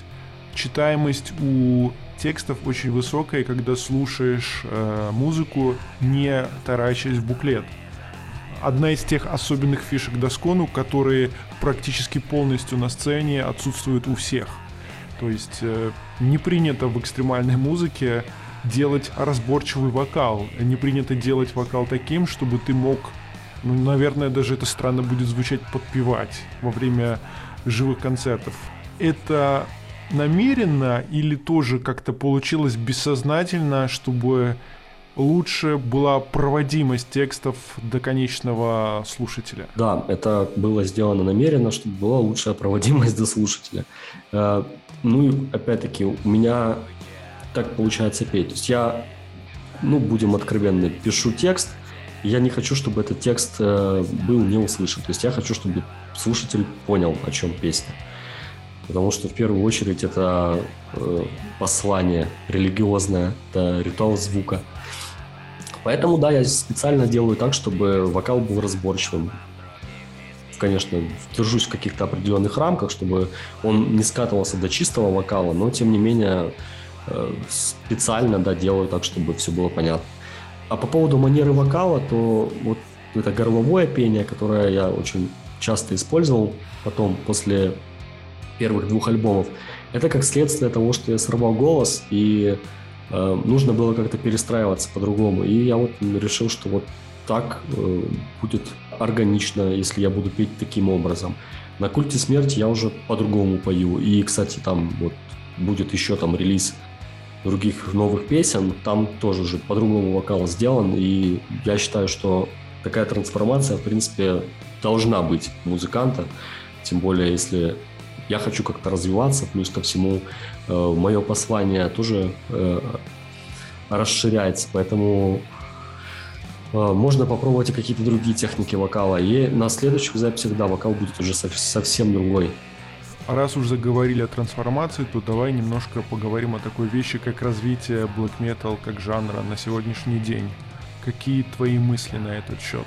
читаемость у текстов очень высокая, когда слушаешь э, музыку, не таращаясь в буклет. Одна из тех особенных фишек Доскону, которые практически полностью на сцене отсутствуют у всех. То есть э, не принято в экстремальной музыке делать разборчивый вокал. Не принято делать вокал таким, чтобы ты мог, ну, наверное, даже это странно будет звучать, подпевать во время живых концертов. Это намеренно или тоже как-то получилось бессознательно, чтобы лучше была проводимость текстов до конечного слушателя. Да, это было сделано намеренно, чтобы была лучшая проводимость до слушателя. Э, ну и опять-таки у меня так получается петь. То есть я, ну, будем откровенны, пишу текст, я не хочу, чтобы этот текст э, был не услышан. То есть я хочу, чтобы слушатель понял, о чем песня. Потому что в первую очередь это э, послание религиозное, это ритуал звука. Поэтому, да, я специально делаю так, чтобы вокал был разборчивым. Конечно, держусь в каких-то определенных рамках, чтобы он не скатывался до чистого вокала, но тем не менее Э, специально, да, делаю так, чтобы все было понятно. А по поводу манеры вокала, то вот это горловое пение, которое я очень часто использовал потом, после первых двух альбомов, это как следствие того, что я сорвал голос, и э, нужно было как-то перестраиваться по-другому. И я вот решил, что вот так э, будет органично, если я буду петь таким образом. На культе смерти я уже по-другому пою. И, кстати, там вот будет еще там релиз других новых песен, там тоже уже по-другому вокал сделан, и я считаю, что такая трансформация, в принципе, должна быть музыканта, тем более, если я хочу как-то развиваться, плюс ко всему э, мое послание тоже э, расширяется, поэтому э, можно попробовать и какие-то другие техники вокала. И на следующих записях, да, вокал будет уже совсем другой. А раз уж заговорили о трансформации, то давай немножко поговорим о такой вещи, как развитие black metal как жанра на сегодняшний день. Какие твои мысли на этот счет?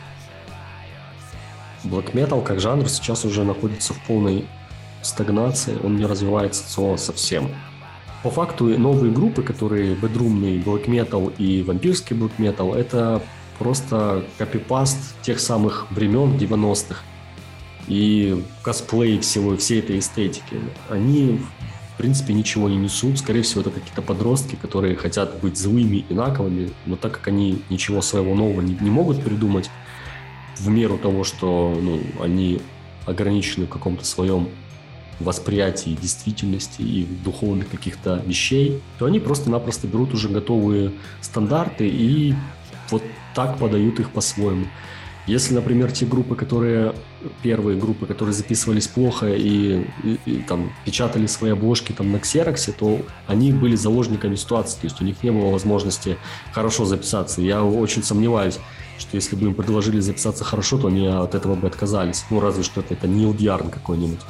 Black metal как жанр сейчас уже находится в полной стагнации, он не развивается совсем. По факту новые группы, которые бедрумный black metal и вампирский black metal, это просто копипаст тех самых времен 90-х и косплей всего, всей этой эстетики. Они, в принципе, ничего не несут. Скорее всего, это какие-то подростки, которые хотят быть злыми и наковыми, но так как они ничего своего нового не, не могут придумать, в меру того, что ну, они ограничены в каком-то своем восприятии действительности и духовных каких-то вещей, то они просто-напросто берут уже готовые стандарты и вот так подают их по-своему. Если, например, те группы, которые первые группы, которые записывались плохо и, и, и там печатали свои обложки там на ксероксе, то они были заложниками ситуации, то есть у них не было возможности хорошо записаться. Я очень сомневаюсь, что если бы им предложили записаться хорошо, то они от этого бы отказались. Ну, разве что это, это Нил Дьярн какой-нибудь.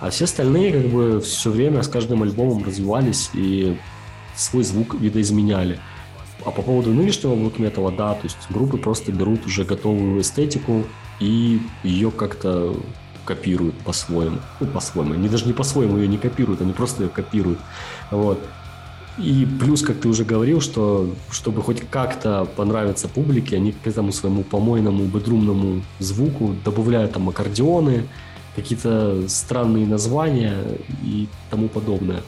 А все остальные как бы все время с каждым альбомом развивались и свой звук видоизменяли. А по поводу нынешнего блокметала, да, то есть группы просто берут уже готовую эстетику и ее как-то копируют по-своему. Ну, по-своему. Они даже не по-своему ее не копируют, они просто ее копируют. Вот. И плюс, как ты уже говорил, что чтобы хоть как-то понравиться публике, они к этому своему помойному бедрумному звуку добавляют там аккордеоны, какие-то странные названия и тому подобное,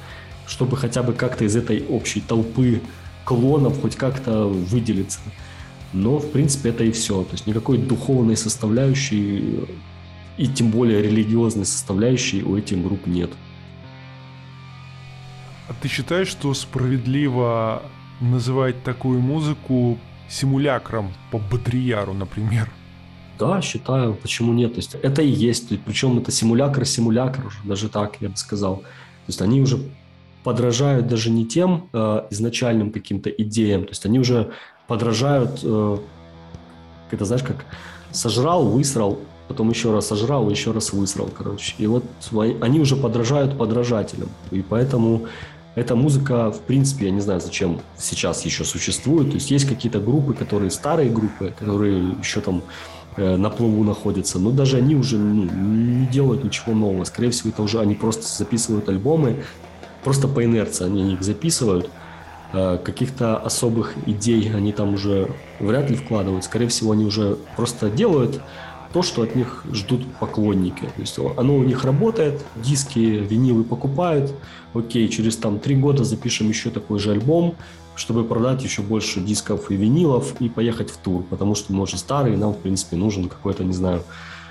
чтобы хотя бы как-то из этой общей толпы клонов хоть как-то выделиться. Но, в принципе, это и все. То есть никакой духовной составляющей и тем более религиозной составляющей у этих групп нет. А ты считаешь, что справедливо называть такую музыку симулякром по Батрияру, например? Да, считаю, почему нет. То есть это и есть, причем это симулякр, симулякр, даже так я бы сказал. То есть они уже подражают даже не тем э, изначальным каким-то идеям, то есть они уже подражают, э, это знаешь, как сожрал, высрал, потом еще раз сожрал, еще раз высрал, короче. И вот они уже подражают подражателям, и поэтому эта музыка, в принципе, я не знаю, зачем сейчас еще существует. То есть есть какие-то группы, которые старые группы, которые еще там на плаву находятся, но даже они уже ну, не делают ничего нового. Скорее всего, это уже они просто записывают альбомы, просто по инерции они их записывают. Э, каких-то особых идей они там уже вряд ли вкладывают. Скорее всего, они уже просто делают то, что от них ждут поклонники. То есть оно у них работает, диски, винилы покупают. Окей, через там три года запишем еще такой же альбом, чтобы продать еще больше дисков и винилов и поехать в тур, потому что мы уже старые, нам, в принципе, нужен какой-то, не знаю,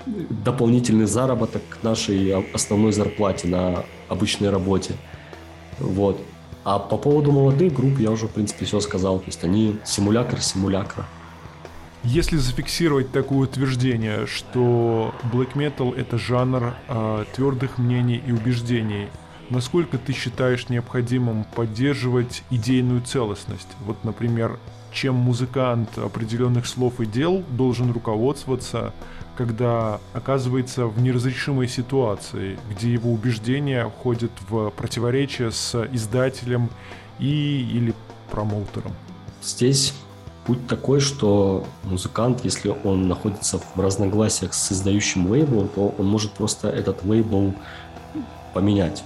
дополнительный заработок к нашей основной зарплате на обычной работе. Вот. А по поводу молодых групп я уже, в принципе, все сказал. То есть они симулятор симулякра. Если зафиксировать такое утверждение, что black metal это жанр э, твердых мнений и убеждений, насколько ты считаешь необходимым поддерживать идейную целостность? Вот, например, чем музыкант определенных слов и дел должен руководствоваться, когда оказывается в неразрешимой ситуации, где его убеждения входят в противоречие с издателем и или промоутером. Здесь путь такой, что музыкант, если он находится в разногласиях с издающим лейблом, то он может просто этот лейбл поменять.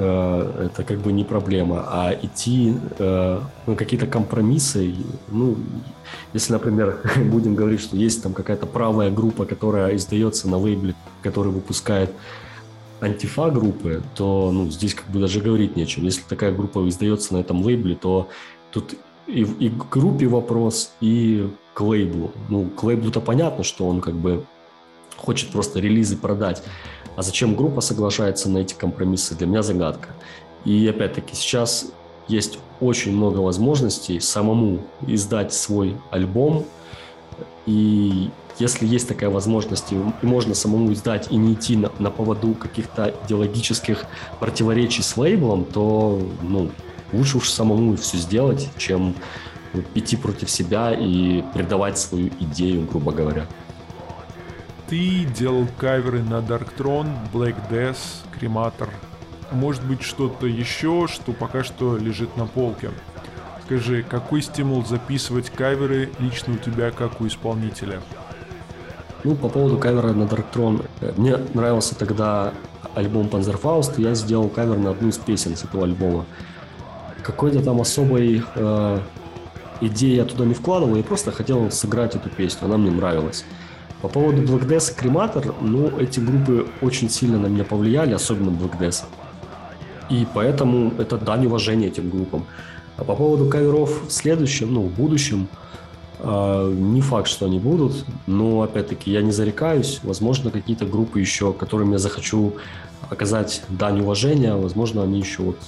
Э, это как бы не проблема. А идти э, ну, какие-то компромиссы, ну, если, например, *laughs* будем говорить, что есть там какая-то правая группа, которая издается на лейбле, который выпускает антифа группы, то ну, здесь как бы даже говорить нечего. Если такая группа издается на этом лейбле, то тут и, и к группе вопрос, и к лейблу. Ну, к лейблу-то понятно, что он как бы хочет просто релизы продать. А зачем группа соглашается на эти компромиссы, для меня загадка. И опять-таки сейчас есть очень много возможностей самому издать свой альбом. И если есть такая возможность, и можно самому издать и не идти на, на поводу каких-то идеологических противоречий с лейблом, то ну, лучше уж самому все сделать, чем идти против себя и предавать свою идею, грубо говоря. Ты делал каверы на Dark Throne, Black Death, Cremator. Может быть что-то еще, что пока что лежит на полке. Скажи, какой стимул записывать каверы лично у тебя, как у исполнителя? Ну, по поводу кавера на Dark Throne. Мне нравился тогда альбом Panzerfaust, я сделал кавер на одну из песен с этого альбома. Какой-то там особой э, идеи я туда не вкладывал, я просто хотел сыграть эту песню, она мне нравилась. По поводу Black Death и Cremator, ну, эти группы очень сильно на меня повлияли, особенно Black Death. И поэтому это дань уважения этим группам. А по поводу каверов в следующем, ну, в будущем, э, не факт, что они будут, но, опять-таки, я не зарекаюсь. Возможно, какие-то группы еще, которым я захочу оказать дань уважения, возможно, они еще вот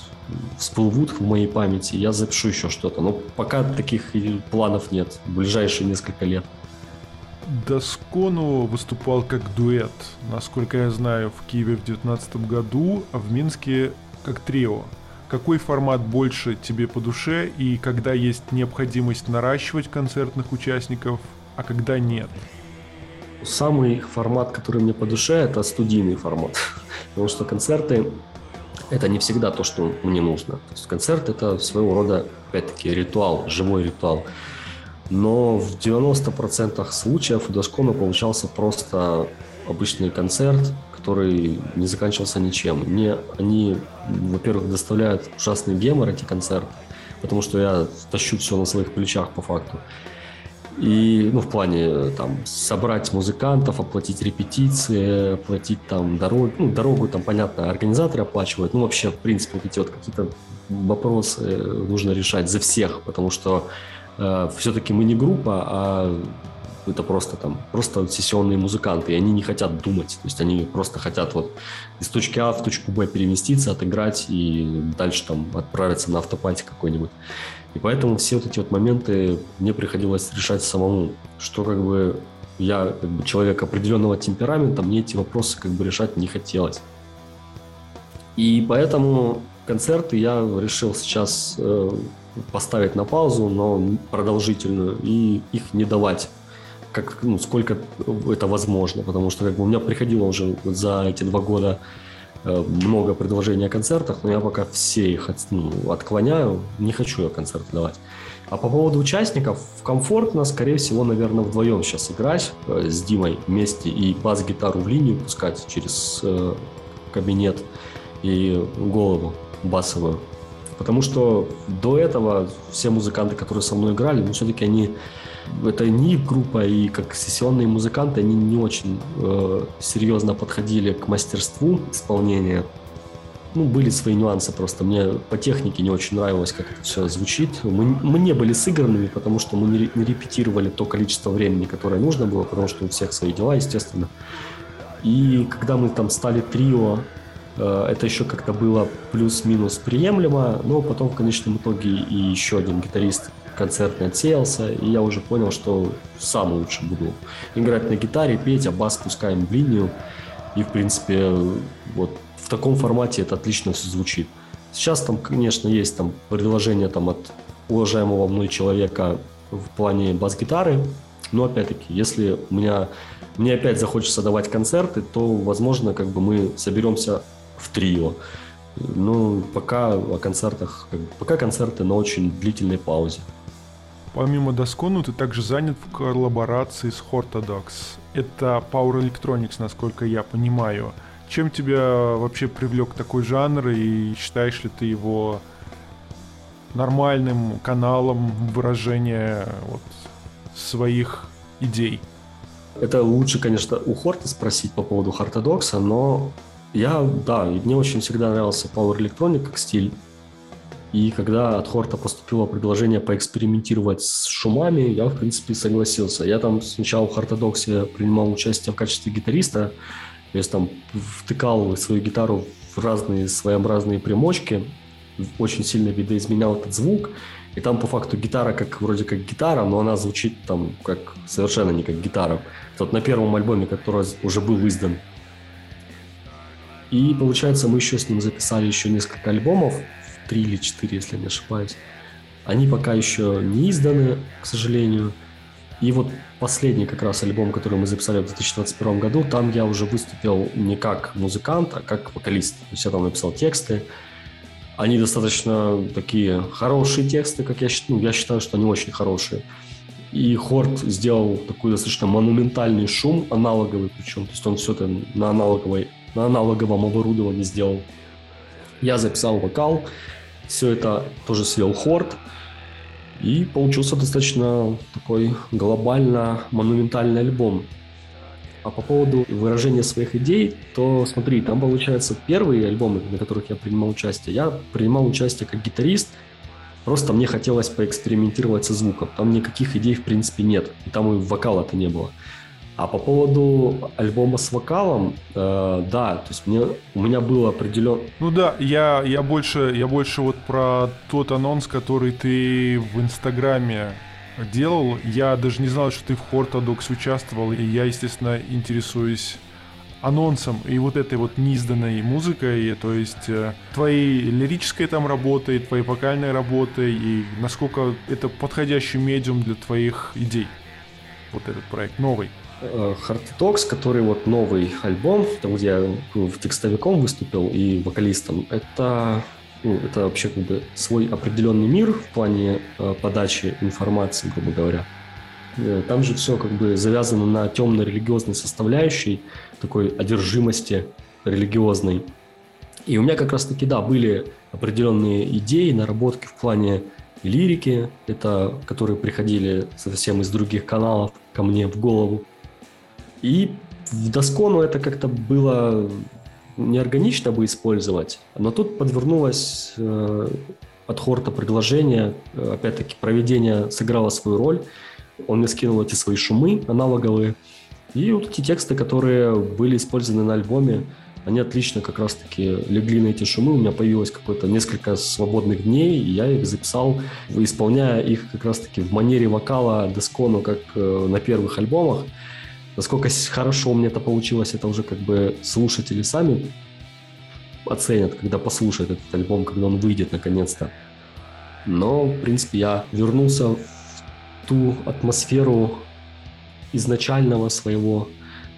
всплывут в моей памяти, я запишу еще что-то. Но пока таких планов нет в ближайшие несколько лет. Доскону выступал как дуэт, насколько я знаю, в Киеве в 2019 году, а в Минске как трио какой формат больше тебе по душе и когда есть необходимость наращивать концертных участников, а когда нет? Самый формат, который мне по душе, это студийный формат. Потому что концерты это не всегда то, что мне нужно. То есть концерт это своего рода, опять-таки, ритуал, живой ритуал. Но в 90% случаев у Дашкона получался просто обычный концерт, который не заканчивался ничем. Мне они, во-первых, доставляют ужасный гемор, эти концерты, потому что я тащу все на своих плечах по факту. И, ну, в плане, там, собрать музыкантов, оплатить репетиции, оплатить там дорогу, ну, дорогу там, понятно, организаторы оплачивают, ну, вообще, в принципе, вот эти вот какие-то вопросы нужно решать за всех, потому что э, все-таки мы не группа, а это просто там, просто сессионные музыканты, и они не хотят думать, то есть они просто хотят вот из точки А в точку Б переместиться, отыграть и дальше там отправиться на автопате какой-нибудь. И поэтому все вот эти вот моменты мне приходилось решать самому, что как бы я как бы человек определенного темперамента, мне эти вопросы как бы решать не хотелось. И поэтому концерты я решил сейчас э, поставить на паузу, но продолжительную, и их не давать как, ну, сколько это возможно, потому что как бы у меня приходило уже за эти два года э, много предложений о концертах, но я пока все их от, ну, отклоняю, не хочу я концерты давать. А по поводу участников, комфортно, скорее всего, наверное, вдвоем сейчас играть э, с Димой вместе и бас-гитару в линию пускать через э, кабинет и голову басовую. Потому что до этого все музыканты, которые со мной играли, ну, все-таки они это не группа, и как сессионные музыканты, они не очень э, серьезно подходили к мастерству исполнения. Ну, были свои нюансы просто. Мне по технике не очень нравилось, как это все звучит. Мы, мы не были сыгранными, потому что мы не, не репетировали то количество времени, которое нужно было, потому что у всех свои дела, естественно. И когда мы там стали трио, это еще как-то было плюс-минус приемлемо, но потом в конечном итоге и еще один гитарист концертный отсеялся, и я уже понял, что сам лучше буду играть на гитаре, петь, а бас пускаем в линию. И, в принципе, вот в таком формате это отлично все звучит. Сейчас там, конечно, есть там предложение там от уважаемого мной человека в плане бас-гитары, но опять-таки, если у меня мне опять захочется давать концерты, то, возможно, как бы мы соберемся в трио. Ну, пока о концертах, пока концерты на очень длительной паузе. Помимо Доскону, ты также занят в коллаборации с Hortodox. Это Power Electronics, насколько я понимаю. Чем тебя вообще привлек такой жанр и считаешь ли ты его нормальным каналом выражения вот, своих идей? Это лучше, конечно, у Хорта спросить по поводу Хортодокса, но я, да, мне очень всегда нравился Power Electronic как стиль. И когда от Хорта поступило предложение поэкспериментировать с шумами, я, в принципе, согласился. Я там сначала в Хортодоксе принимал участие в качестве гитариста, то есть там втыкал свою гитару в разные своеобразные примочки, очень сильно видоизменял этот звук. И там по факту гитара как вроде как гитара, но она звучит там как совершенно не как гитара. Вот на первом альбоме, который уже был издан. И получается, мы еще с ним записали еще несколько альбомов, три или четыре, если не ошибаюсь. Они пока еще не изданы, к сожалению. И вот последний как раз альбом, который мы записали в 2021 году, там я уже выступил не как музыкант, а как вокалист. То есть я там написал тексты. Они достаточно такие хорошие тексты, как я считаю. Ну, я считаю, что они очень хорошие. И Хорт сделал такой достаточно монументальный шум, аналоговый причем. То есть он все это на, аналоговой, на аналоговом оборудовании сделал. Я записал вокал, все это тоже свел Хорт. И получился достаточно такой глобально монументальный альбом. А по поводу выражения своих идей, то смотри, там получается первые альбомы, на которых я принимал участие. Я принимал участие как гитарист, просто мне хотелось поэкспериментировать со звуком. Там никаких идей в принципе нет, и там и вокала-то не было. А по поводу альбома с вокалом, э, да, то есть мне, у меня был определен... Ну да, я, я, больше, я больше вот про тот анонс, который ты в Инстаграме делал. Я даже не знал, что ты в Хортодокс участвовал, и я, естественно, интересуюсь анонсом и вот этой вот неизданной музыкой, то есть э, твоей лирической там работой, твоей вокальной работой, и насколько это подходящий медиум для твоих идей, вот этот проект новый. Hard который вот новый альбом, там, где я ну, текстовиком выступил и вокалистом, это, ну, это вообще как бы свой определенный мир в плане э, подачи информации, грубо говоря. Э, там же все как бы завязано на темно-религиозной составляющей, такой одержимости религиозной. И у меня как раз-таки, да, были определенные идеи, наработки в плане лирики, это которые приходили совсем из других каналов ко мне в голову. И в Доскону это как-то было неорганично бы использовать, но тут подвернулось э, от Хорта предложение, опять-таки проведение сыграло свою роль, он мне скинул эти свои шумы аналоговые, и вот эти тексты, которые были использованы на альбоме, они отлично как раз-таки легли на эти шумы. У меня появилось какое-то несколько свободных дней, и я их записал, исполняя их как раз-таки в манере вокала Дескону, как э, на первых альбомах. Насколько хорошо у меня это получилось, это уже как бы слушатели сами оценят, когда послушают этот альбом, когда он выйдет наконец-то. Но, в принципе, я вернулся в ту атмосферу изначального своего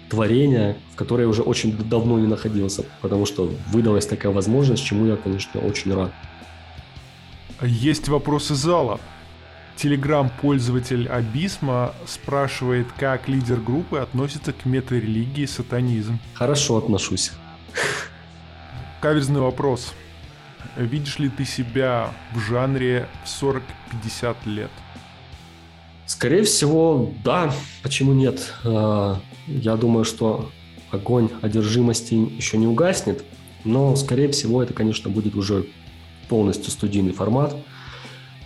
творения, в которой я уже очень давно не находился, потому что выдалась такая возможность, чему я, конечно, очень рад. Есть вопросы зала. Телеграм-пользователь Абисма спрашивает, как лидер группы относится к метарелигии сатанизм. Хорошо отношусь. Каверзный вопрос. Видишь ли ты себя в жанре 40-50 лет? Скорее всего, да. Почему нет? А, я думаю, что огонь одержимости еще не угаснет, но, скорее всего, это, конечно, будет уже полностью студийный формат –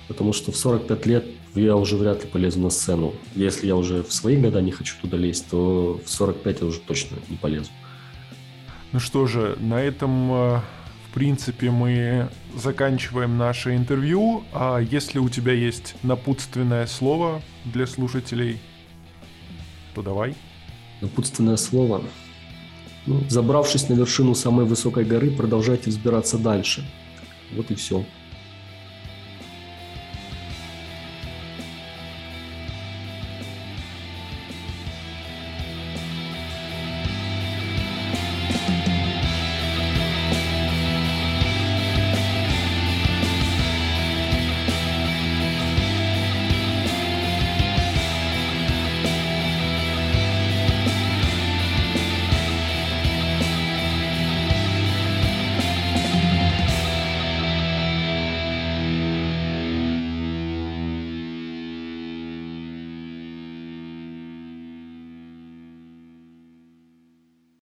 потому что в 45 лет я уже вряд ли полезу на сцену. Если я уже в свои года не хочу туда лезть, то в 45 я уже точно не полезу. Ну что же, на этом, э, в принципе, мы заканчиваем наше интервью. А если у тебя есть напутственное слово для слушателей, то давай. Напутственное слово. Ну, забравшись на вершину самой высокой горы, продолжайте взбираться дальше. Вот и все.